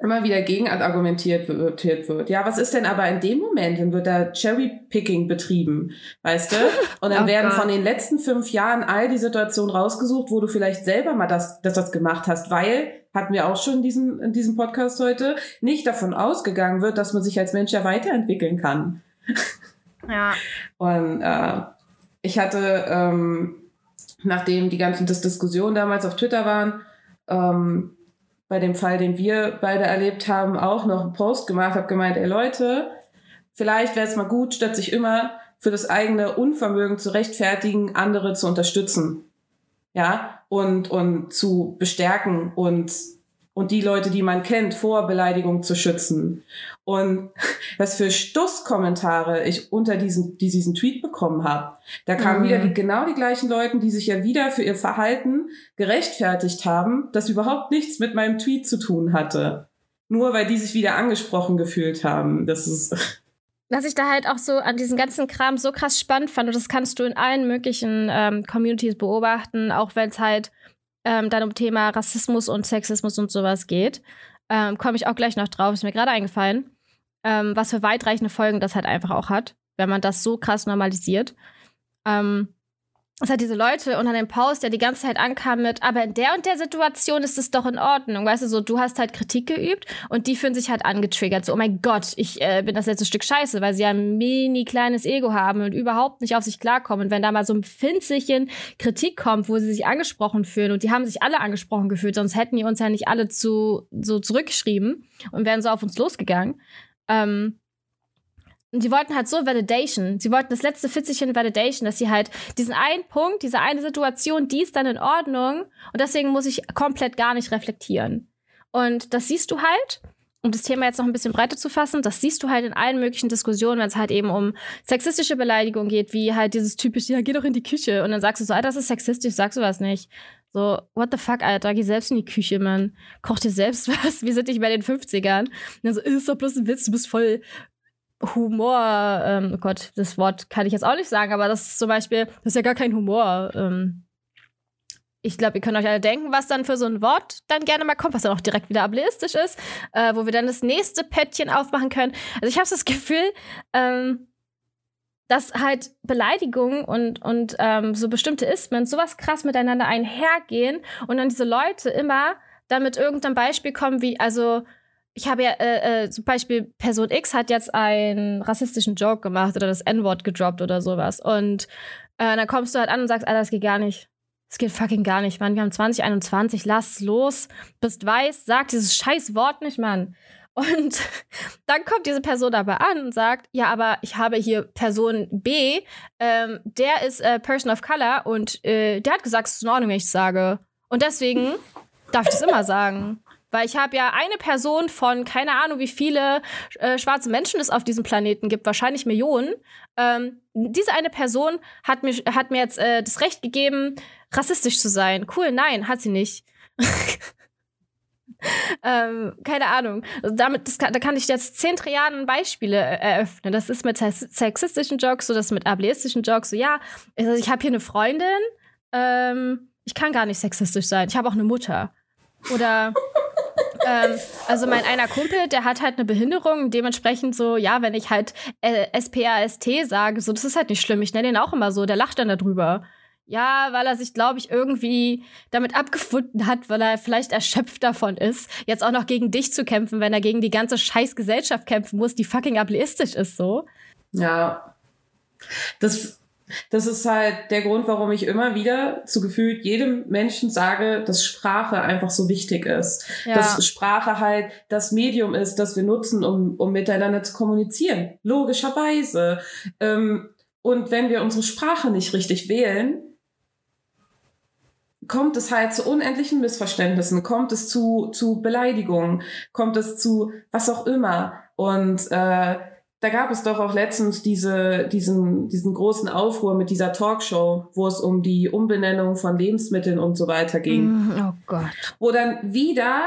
immer wieder gegen argumentiert wird. Ja, was ist denn aber in dem Moment? Dann wird da Cherry-Picking betrieben, weißt du? Und dann oh werden Gott. von den letzten fünf Jahren all die Situationen rausgesucht, wo du vielleicht selber mal das, das, das gemacht hast, weil, hatten wir auch schon in diesem, in diesem Podcast heute, nicht davon ausgegangen wird, dass man sich als Mensch ja weiterentwickeln kann. Ja. Und äh, ich hatte, ähm, nachdem die ganzen Dis Diskussionen damals auf Twitter waren, ähm, bei dem Fall, den wir beide erlebt haben, auch noch einen Post gemacht, habe gemeint, ey Leute, vielleicht wäre es mal gut, statt sich immer für das eigene Unvermögen zu rechtfertigen, andere zu unterstützen. Ja, und, und zu bestärken und und die Leute, die man kennt, vor Beleidigung zu schützen. Und was für Stusskommentare ich unter diesen, diesen Tweet bekommen habe. Da kamen mhm. wieder die, genau die gleichen Leute, die sich ja wieder für ihr Verhalten gerechtfertigt haben, das überhaupt nichts mit meinem Tweet zu tun hatte. Nur weil die sich wieder angesprochen gefühlt haben. Das ist. Was ich da halt auch so an diesem ganzen Kram so krass spannend fand, und das kannst du in allen möglichen ähm, Communities beobachten, auch wenn es halt ähm, dann um Thema Rassismus und Sexismus und sowas geht. Ähm, Komme ich auch gleich noch drauf, ist mir gerade eingefallen. Ähm, was für weitreichende Folgen das halt einfach auch hat, wenn man das so krass normalisiert. Ähm, es hat diese Leute unter dem Post, der die ganze Zeit ankam mit, aber in der und der Situation ist es doch in Ordnung. Weißt du, so, du hast halt Kritik geübt und die fühlen sich halt angetriggert. So, oh mein Gott, ich äh, bin das letzte Stück Scheiße, weil sie ja ein mini kleines Ego haben und überhaupt nicht auf sich klarkommen. Und wenn da mal so ein Pfinzchen Kritik kommt, wo sie sich angesprochen fühlen und die haben sich alle angesprochen gefühlt, sonst hätten die uns ja nicht alle zu, so zurückgeschrieben und wären so auf uns losgegangen. Ähm, und die wollten halt so Validation. Sie wollten das letzte Fitzelchen Validation, dass sie halt diesen einen Punkt, diese eine Situation, die ist dann in Ordnung. Und deswegen muss ich komplett gar nicht reflektieren. Und das siehst du halt, um das Thema jetzt noch ein bisschen breiter zu fassen, das siehst du halt in allen möglichen Diskussionen, wenn es halt eben um sexistische Beleidigung geht, wie halt dieses typische, ja, geh doch in die Küche. Und dann sagst du so, Alter, das ist sexistisch, sagst du was nicht. So, what the fuck, Alter, geh selbst in die Küche, Mann. Koch dir selbst was. Wir sind nicht bei den 50ern. Und dann so, ist doch bloß ein Witz, du bist voll Humor, ähm, oh Gott, das Wort kann ich jetzt auch nicht sagen, aber das ist zum Beispiel, das ist ja gar kein Humor. Ähm, ich glaube, ihr könnt euch alle denken, was dann für so ein Wort dann gerne mal kommt, was dann auch direkt wieder ableistisch ist, äh, wo wir dann das nächste Päckchen aufmachen können. Also ich habe das Gefühl, ähm, dass halt Beleidigungen und, und ähm, so bestimmte Ismen sowas krass miteinander einhergehen und dann diese Leute immer damit irgendein Beispiel kommen, wie, also ich habe ja, äh, äh, zum Beispiel Person X hat jetzt einen rassistischen Joke gemacht oder das N-Wort gedroppt oder sowas. Und äh, dann kommst du halt an und sagst, Alter, das geht gar nicht. Das geht fucking gar nicht, Mann. Wir haben 2021, lass los. Bist weiß, sag dieses scheiß Wort nicht, Mann. Und dann kommt diese Person aber an und sagt, ja, aber ich habe hier Person B, ähm, der ist äh, Person of Color und äh, der hat gesagt, es ist in Ordnung, wenn ich es sage. Und deswegen darf ich das immer sagen. Weil ich habe ja eine Person von, keine Ahnung, wie viele äh, schwarze Menschen es auf diesem Planeten gibt, wahrscheinlich Millionen. Ähm, diese eine Person hat mir, hat mir jetzt äh, das Recht gegeben, rassistisch zu sein. Cool, nein, hat sie nicht. ähm, keine Ahnung. Also damit, kann, da kann ich jetzt zehn Triaden Beispiele äh, eröffnen. Das ist mit sexistischen Jokes so, das ist mit ableistischen Jokes so, ja, ich habe hier eine Freundin, ähm, ich kann gar nicht sexistisch sein. Ich habe auch eine Mutter. Oder ähm, also mein einer Kumpel, der hat halt eine Behinderung, dementsprechend so, ja, wenn ich halt äh, S-P-A-S-T sage, so, das ist halt nicht schlimm. Ich nenne ihn auch immer so, der lacht dann darüber. Ja, weil er sich, glaube ich, irgendwie damit abgefunden hat, weil er vielleicht erschöpft davon ist, jetzt auch noch gegen dich zu kämpfen, wenn er gegen die ganze scheiß Gesellschaft kämpfen muss, die fucking ableistisch ist, so. Ja. Das das ist halt der Grund, warum ich immer wieder zu gefühlt jedem Menschen sage, dass Sprache einfach so wichtig ist. Ja. Dass Sprache halt das Medium ist, das wir nutzen, um, um miteinander zu kommunizieren. Logischerweise. Ähm, und wenn wir unsere Sprache nicht richtig wählen, kommt es halt zu unendlichen Missverständnissen, kommt es zu, zu Beleidigungen, kommt es zu was auch immer. Und äh, da gab es doch auch letztens diese, diesen, diesen großen Aufruhr mit dieser Talkshow, wo es um die Umbenennung von Lebensmitteln und so weiter ging. Mm, oh Gott. Wo dann wieder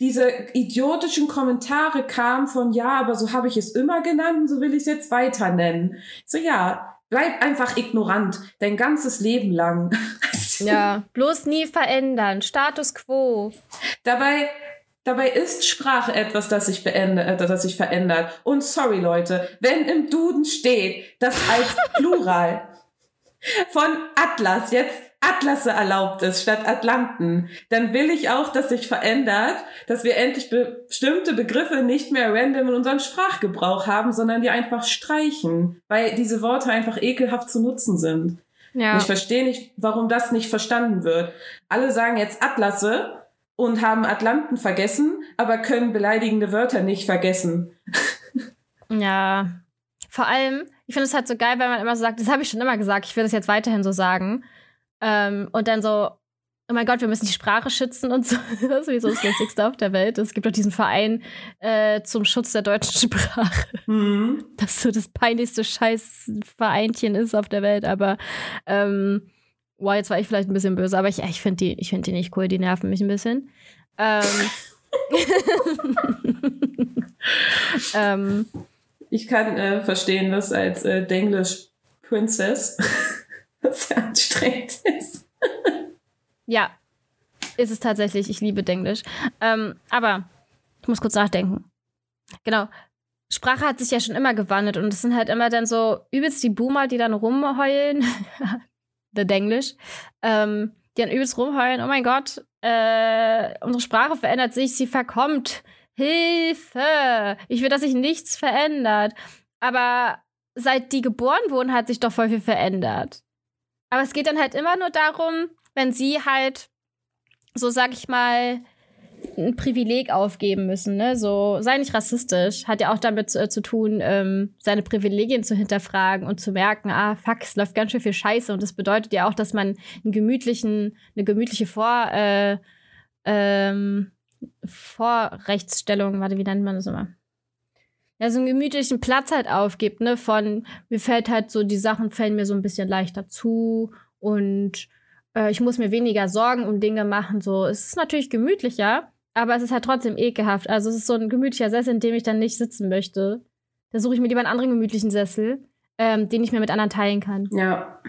diese idiotischen Kommentare kamen von, ja, aber so habe ich es immer genannt so will ich es jetzt weiter nennen. So, ja, bleib einfach ignorant, dein ganzes Leben lang. ja, bloß nie verändern, Status quo. Dabei Dabei ist Sprache etwas, das sich, beende, das sich verändert. Und sorry, Leute, wenn im Duden steht, dass als Plural von Atlas jetzt Atlasse erlaubt ist statt Atlanten, dann will ich auch, dass sich verändert, dass wir endlich bestimmte Begriffe nicht mehr random in unserem Sprachgebrauch haben, sondern die einfach streichen, weil diese Worte einfach ekelhaft zu nutzen sind. Ja. ich verstehe nicht, warum das nicht verstanden wird. Alle sagen jetzt Atlasse, und haben Atlanten vergessen, aber können beleidigende Wörter nicht vergessen. ja. Vor allem, ich finde es halt so geil, weil man immer so sagt, das habe ich schon immer gesagt, ich will das jetzt weiterhin so sagen. Ähm, und dann so, oh mein Gott, wir müssen die Sprache schützen und so. Das ist sowieso das Lustigste auf der Welt. Es gibt auch diesen Verein äh, zum Schutz der deutschen Sprache. Mhm. Das so das peinlichste Scheißvereinchen ist auf der Welt. Aber, ähm, wow, jetzt war ich vielleicht ein bisschen böse, aber ich, ich finde die, find die nicht cool, die nerven mich ein bisschen. Ähm, ähm, ich kann äh, verstehen, dass als äh, Denglish Princess das sehr anstrengend ist. ja, ist es tatsächlich. Ich liebe Denglisch. Ähm, aber ich muss kurz nachdenken. Genau. Sprache hat sich ja schon immer gewandelt und es sind halt immer dann so übelst die Boomer, die dann rumheulen. The Denglisch. Ähm, die dann übelst rumheulen. Oh mein Gott, äh, unsere Sprache verändert sich, sie verkommt. Hilfe! Ich will, dass sich nichts verändert. Aber seit die geboren wurden, hat sich doch voll viel verändert. Aber es geht dann halt immer nur darum, wenn sie halt, so sag ich mal, ein Privileg aufgeben müssen, ne? So, sei nicht rassistisch. Hat ja auch damit zu, äh, zu tun, ähm, seine Privilegien zu hinterfragen und zu merken, ah, fuck, es läuft ganz schön viel Scheiße. Und das bedeutet ja auch, dass man einen gemütlichen, eine gemütliche Vor, äh, ähm, Vorrechtsstellung, warte, wie nennt man das immer? Ja, so einen gemütlichen Platz halt aufgibt, ne? Von, mir fällt halt so, die Sachen fallen mir so ein bisschen leichter zu und äh, ich muss mir weniger Sorgen um Dinge machen. So, es ist natürlich gemütlicher, aber es ist halt trotzdem ekelhaft. Also es ist so ein gemütlicher Sessel, in dem ich dann nicht sitzen möchte. Da suche ich mir lieber einen anderen gemütlichen Sessel, ähm, den ich mir mit anderen teilen kann. Ja.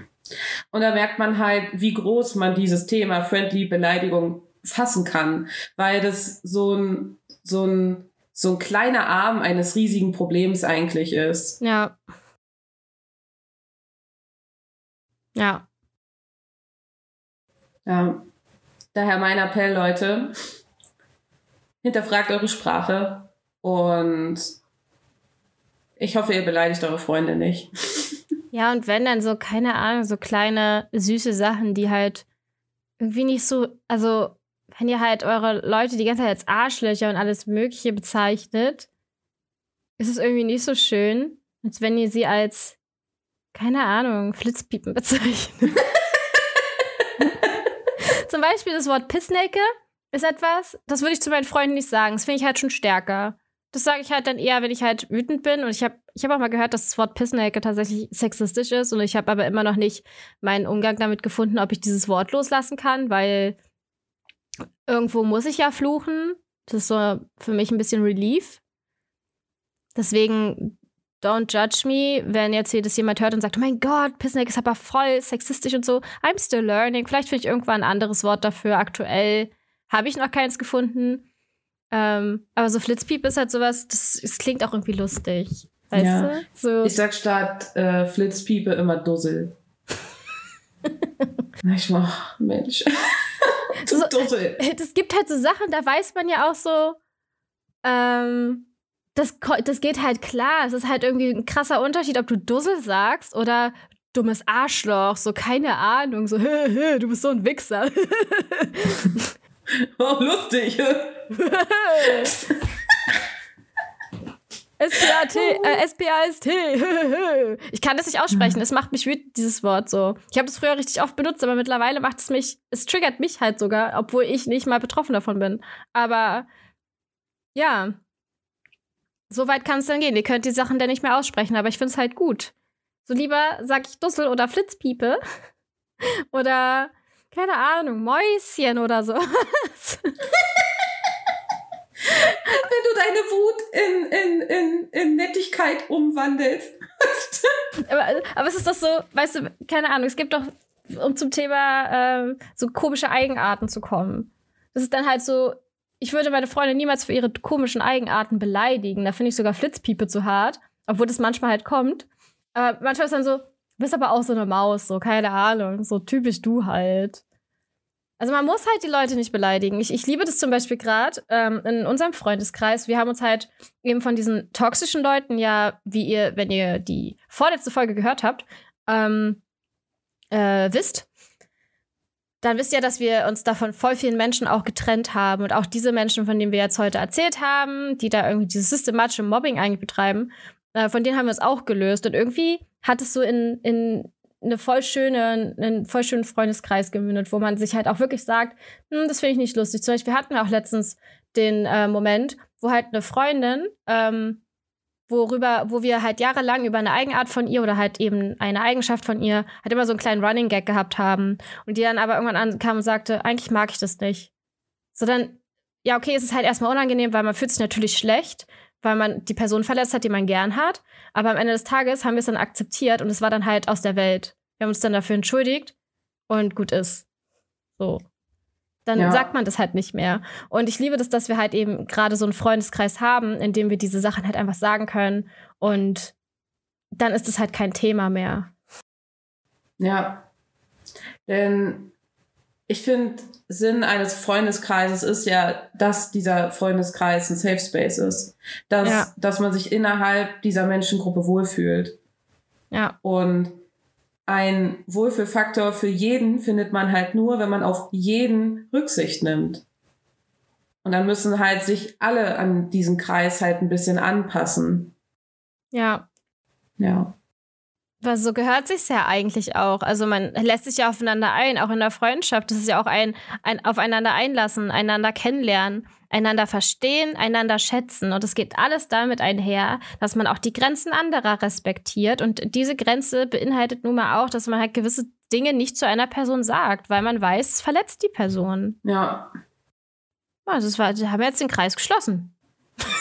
Und da merkt man halt, wie groß man dieses Thema Friendly Beleidigung fassen kann, weil das so ein, so ein, so ein kleiner Arm eines riesigen Problems eigentlich ist. Ja. Ja. Ja. Daher mein Appell, Leute, hinterfragt eure Sprache und ich hoffe, ihr beleidigt eure Freunde nicht. Ja, und wenn dann so, keine Ahnung, so kleine, süße Sachen, die halt irgendwie nicht so, also wenn ihr halt eure Leute die ganze Zeit als Arschlöcher und alles Mögliche bezeichnet, ist es irgendwie nicht so schön, als wenn ihr sie als, keine Ahnung, Flitzpiepen bezeichnet. Zum Beispiel das Wort Pissnecke ist etwas, das würde ich zu meinen Freunden nicht sagen. Das finde ich halt schon stärker. Das sage ich halt dann eher, wenn ich halt wütend bin. Und ich habe ich hab auch mal gehört, dass das Wort Pissnelke tatsächlich sexistisch ist. Und ich habe aber immer noch nicht meinen Umgang damit gefunden, ob ich dieses Wort loslassen kann, weil irgendwo muss ich ja fluchen. Das ist so für mich ein bisschen Relief. Deswegen, don't judge me, wenn jetzt hier das jemand hört und sagt, oh mein Gott, Pissneck ist aber voll sexistisch und so. I'm still learning. Vielleicht finde ich irgendwann ein anderes Wort dafür. Aktuell habe ich noch keins gefunden. Ähm, aber so Flitzpiep ist halt sowas, das, das klingt auch irgendwie lustig. Weißt ja. du? So. Ich sag statt äh, Flitzpiepe immer Dussel. ich mach, Mensch. Du so, Dussel. Das gibt halt so Sachen, da weiß man ja auch so, ähm, das, das geht halt klar. Es ist halt irgendwie ein krasser Unterschied, ob du Dussel sagst oder dummes Arschloch, so keine Ahnung, so, du bist so ein Wichser. Oh, lustig. S-P-A-T, äh, S-P-A-S-T. ich kann das nicht aussprechen. Es macht mich wütend, dieses Wort so. Ich habe das früher richtig oft benutzt, aber mittlerweile macht es mich, es triggert mich halt sogar, obwohl ich nicht mal betroffen davon bin. Aber ja, so weit kann es dann gehen. Ihr könnt die Sachen dann nicht mehr aussprechen, aber ich finde es halt gut. So lieber sag ich Dussel oder Flitzpiepe oder keine Ahnung, Mäuschen oder so. Wenn du deine Wut in, in, in, in Nettigkeit umwandelst. aber, aber es ist doch so, weißt du, keine Ahnung, es gibt doch, um zum Thema äh, so komische Eigenarten zu kommen. Das ist dann halt so, ich würde meine Freunde niemals für ihre komischen Eigenarten beleidigen. Da finde ich sogar Flitzpiepe zu hart, obwohl das manchmal halt kommt. Aber manchmal ist dann so, Du bist aber auch so eine Maus, so, keine Ahnung, so typisch du halt. Also man muss halt die Leute nicht beleidigen. Ich, ich liebe das zum Beispiel gerade ähm, in unserem Freundeskreis. Wir haben uns halt eben von diesen toxischen Leuten ja, wie ihr, wenn ihr die vorletzte Folge gehört habt, ähm, äh, wisst, dann wisst ihr, dass wir uns davon voll vielen Menschen auch getrennt haben. Und auch diese Menschen, von denen wir jetzt heute erzählt haben, die da irgendwie dieses systematische Mobbing eigentlich betreiben, Äh, von denen haben wir es auch gelöst. Und irgendwie hat es so in, in eine voll schöne, einen voll schönen Freundeskreis gemündet, wo man sich halt auch wirklich sagt, hm, das finde ich nicht lustig. Zum Beispiel hatten wir auch letztens den äh, Moment, wo halt eine Freundin, ähm, worüber, wo wir halt jahrelang über eine Eigenart von ihr oder halt eben eine Eigenschaft von ihr halt immer so einen kleinen Running Gag gehabt haben und die dann aber irgendwann ankam und sagte, eigentlich mag ich das nicht. So dann, ja, okay, es ist halt erstmal unangenehm, weil man fühlt sich natürlich schlecht, weil man die Person verletzt hat, die man gern hat. Aber am Ende des Tages haben wir es dann akzeptiert und es war dann halt aus der Welt. Wir haben uns dann dafür entschuldigt und gut ist. So dann ja. sagt man das halt nicht mehr. Und ich liebe das, dass wir halt eben gerade so einen Freundeskreis haben, in dem wir diese Sachen halt einfach sagen können. Und dann ist es halt kein Thema mehr. Ja. Denn ich finde, Sinn eines Freundeskreises ist ja, dass dieser Freundeskreis ein Safe Space ist. Dass, ja. dass man sich innerhalb dieser Menschengruppe wohlfühlt. Ja. Und ein Wohlfühlfaktor für jeden findet man halt nur, wenn man auf jeden Rücksicht nimmt. Und dann müssen halt sich alle an diesen Kreis halt ein bisschen anpassen. Ja. Ja. Was so gehört sich's ja eigentlich auch. Also man lässt sich ja aufeinander ein, auch in der Freundschaft. Das ist ja auch ein, ein Aufeinander einlassen, einander kennenlernen einander verstehen, einander schätzen. Und es geht alles damit einher, dass man auch die Grenzen anderer respektiert. Und diese Grenze beinhaltet nun mal auch, dass man halt gewisse Dinge nicht zu einer Person sagt, weil man weiß, es verletzt die Person. Ja. Also es war, wir haben jetzt den Kreis geschlossen.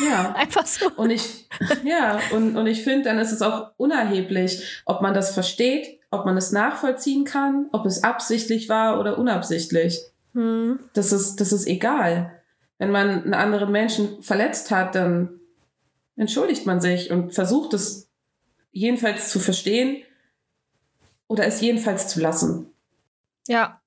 Ja. Einfach so. Und ich, ja, und, und ich finde, dann ist es auch unerheblich, ob man das versteht, ob man es nachvollziehen kann, ob es absichtlich war oder unabsichtlich. Hm. Das ist, das ist egal wenn man einen anderen Menschen verletzt hat, dann entschuldigt man sich und versucht es jedenfalls zu verstehen oder es jedenfalls zu lassen. Ja.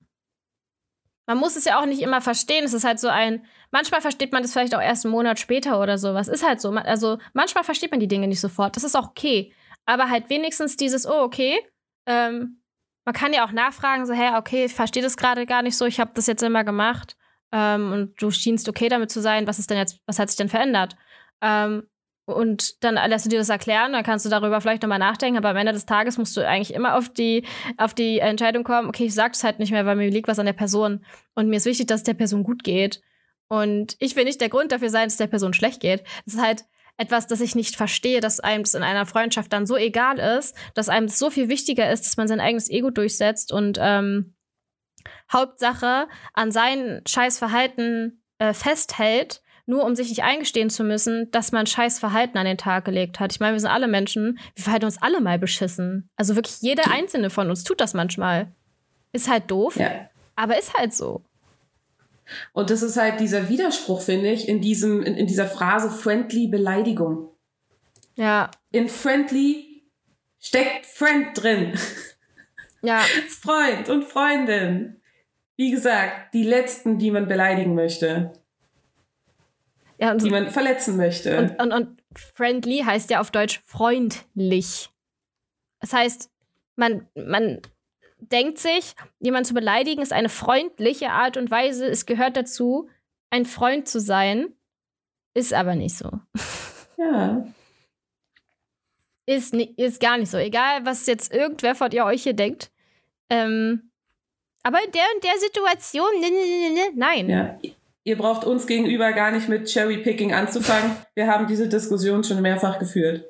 Man muss es ja auch nicht immer verstehen. Es ist halt so ein, manchmal versteht man das vielleicht auch erst einen Monat später oder so. Was ist halt so. Also manchmal versteht man die Dinge nicht sofort. Das ist auch okay. Aber halt wenigstens dieses, oh, okay. Ähm, man kann ja auch nachfragen, so, hey, okay, ich verstehe das gerade gar nicht so, ich habe das jetzt immer gemacht ähm, und du schienst okay damit zu sein, was ist denn jetzt, was hat sich denn verändert? Ähm, und dann lässt du dir das erklären, dann kannst du darüber vielleicht nochmal nachdenken, aber am Ende des Tages musst du eigentlich immer auf die, auf die Entscheidung kommen, okay, ich sag es halt nicht mehr, weil mir liegt was an der Person und mir ist wichtig, dass es der Person gut geht. Und ich will nicht der Grund dafür sein, dass es der Person schlecht geht. Das ist halt etwas, das ich nicht verstehe, dass einem das in einer Freundschaft dann so egal ist, dass einem das so viel wichtiger ist, dass man sein eigenes Ego durchsetzt und ähm, Hauptsache an sein Scheißverhalten äh, festhält, nur um sich nicht eingestehen zu müssen, dass man Scheißverhalten an den Tag gelegt hat. Ich meine, wir sind alle Menschen, wir verhalten uns alle mal beschissen. Also wirklich jeder einzelne von uns tut das manchmal. Ist halt doof, ja. aber ist halt so. Und das ist halt dieser Widerspruch, finde ich, in, diesem, in, in dieser Phrase friendly Beleidigung. Ja. In friendly steckt Friend drin. Ja. Freund und Freundin. Wie gesagt, die letzten, die man beleidigen möchte. Ja, und die man verletzen möchte. Und, und, und friendly heißt ja auf Deutsch freundlich. Das heißt, man, man denkt sich, jemanden zu beleidigen ist eine freundliche Art und Weise. Es gehört dazu, ein Freund zu sein. Ist aber nicht so. Ja. Ist, ist gar nicht so. Egal, was jetzt irgendwer von ihr euch hier denkt. Ähm, aber in der und der Situation, ne, ne, ne, nein. Ja. Ihr braucht uns gegenüber gar nicht mit Cherry-Picking anzufangen. Wir haben diese Diskussion schon mehrfach geführt.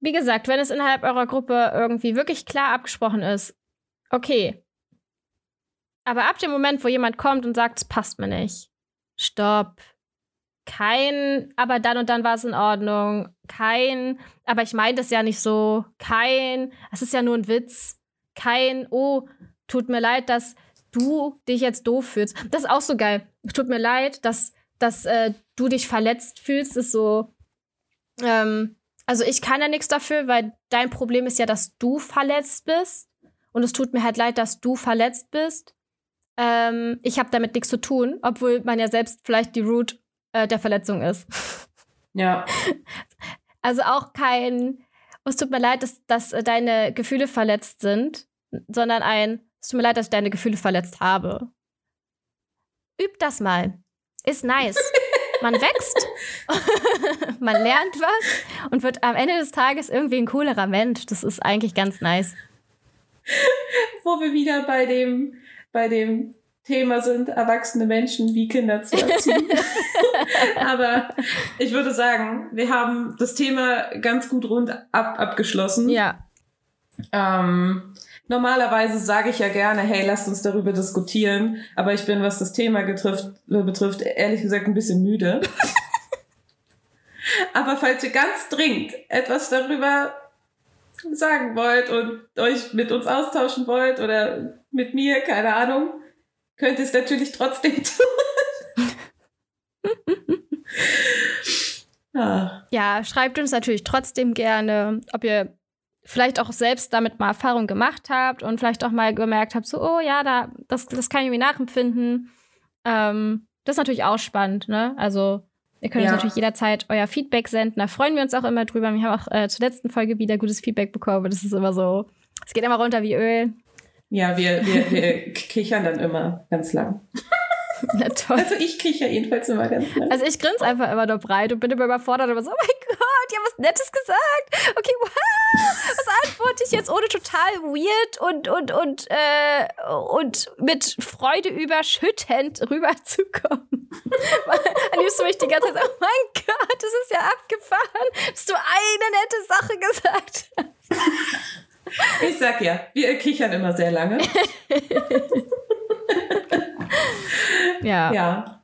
Wie gesagt, wenn es innerhalb eurer Gruppe irgendwie wirklich klar abgesprochen ist, okay. Aber ab dem Moment, wo jemand kommt und sagt, es passt mir nicht, stopp. Kein, aber dann und dann war es in Ordnung. Kein, aber ich meine das ja nicht so. Kein, es ist ja nur ein Witz kein, oh, tut mir leid, dass du dich jetzt doof fühlst. Das ist auch so geil. Tut mir leid, dass, dass äh, du dich verletzt fühlst, ist so. Ähm, also ich kann ja nichts dafür, weil dein Problem ist ja, dass du verletzt bist. Und es tut mir halt leid, dass du verletzt bist. Ähm, ich habe damit nichts zu tun, obwohl man ja selbst vielleicht die Root äh, der Verletzung ist. Ja. Also auch kein, oh, es tut mir leid, dass, dass deine Gefühle verletzt sind sondern ein, es tut mir leid, dass ich deine Gefühle verletzt habe. Üb das mal. Ist nice. man wächst, man lernt was und wird am Ende des Tages irgendwie ein coolerer Mensch. Das ist eigentlich ganz nice. Wo wir wieder bei dem, bei dem Thema sind, erwachsene Menschen wie Kinder zu erziehen. Aber ich würde sagen, wir haben das Thema ganz gut rund ab abgeschlossen. Ja. Ähm, normalerweise sage ich ja gerne, hey, lasst uns darüber diskutieren. Aber ich bin, was das Thema getrifft, betrifft, ehrlich gesagt ein bisschen müde. Aber falls ihr ganz dringend etwas darüber sagen wollt und euch mit uns austauschen wollt oder mit mir, keine Ahnung, könnt ihr es natürlich trotzdem tun. ah. Ja, schreibt uns natürlich trotzdem gerne, ob ihr vielleicht auch selbst damit mal Erfahrung gemacht habt und vielleicht auch mal gemerkt habt, so, oh ja, da, das, das kann ich mir nachempfinden. Ähm, das ist natürlich auch spannend, ne? Also, ihr könnt ja. uns natürlich jederzeit euer Feedback senden. Da freuen wir uns auch immer drüber. Wir haben auch äh, zur letzten Folge wieder gutes Feedback bekommen. Das ist immer so, es geht immer runter wie Öl. Ja, wir, wir, wir kichern dann immer ganz lang. Na toll. Also ich kicher jedenfalls immer ganz lang. Also ich grinse einfach immer nur breit und bin immer überfordert und so, oh mein Gott, die haben was Nettes gesagt. Okay, wow, was antworte ich jetzt, ohne total weird und, und, und, äh, und mit Freude überschüttend rüberzukommen. Am liebsten möchte ich die ganze Zeit sagen, oh mein Gott, das ist ja abgefahren, dass du eine nette Sache gesagt hast. Ich sag ja, wir kichern immer sehr lange. ja. Ja.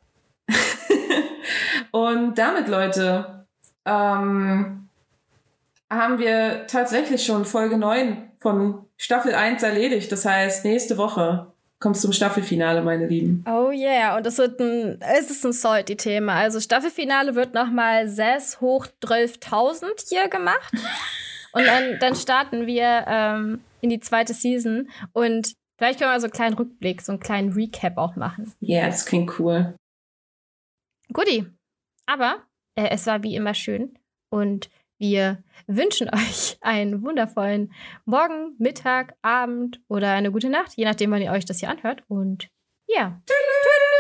Und damit, Leute, ähm, haben wir tatsächlich schon Folge 9 von Staffel 1 erledigt. Das heißt, nächste Woche kommt es zum Staffelfinale, meine Lieben. Oh yeah, und es wird ein, es ist ein Salty-Thema. Also Staffelfinale wird nochmal 6 hoch 12.000 hier gemacht. Und dann, dann starten wir ähm, in die zweite Season und vielleicht können wir so einen kleinen Rückblick, so einen kleinen Recap auch machen. Ja, yeah, das klingt cool. Guti. Aber äh, es war wie immer schön und wir wünschen euch einen wundervollen Morgen, Mittag, Abend oder eine gute Nacht, je nachdem, wann ihr euch das hier anhört. Und ja. Tschüss.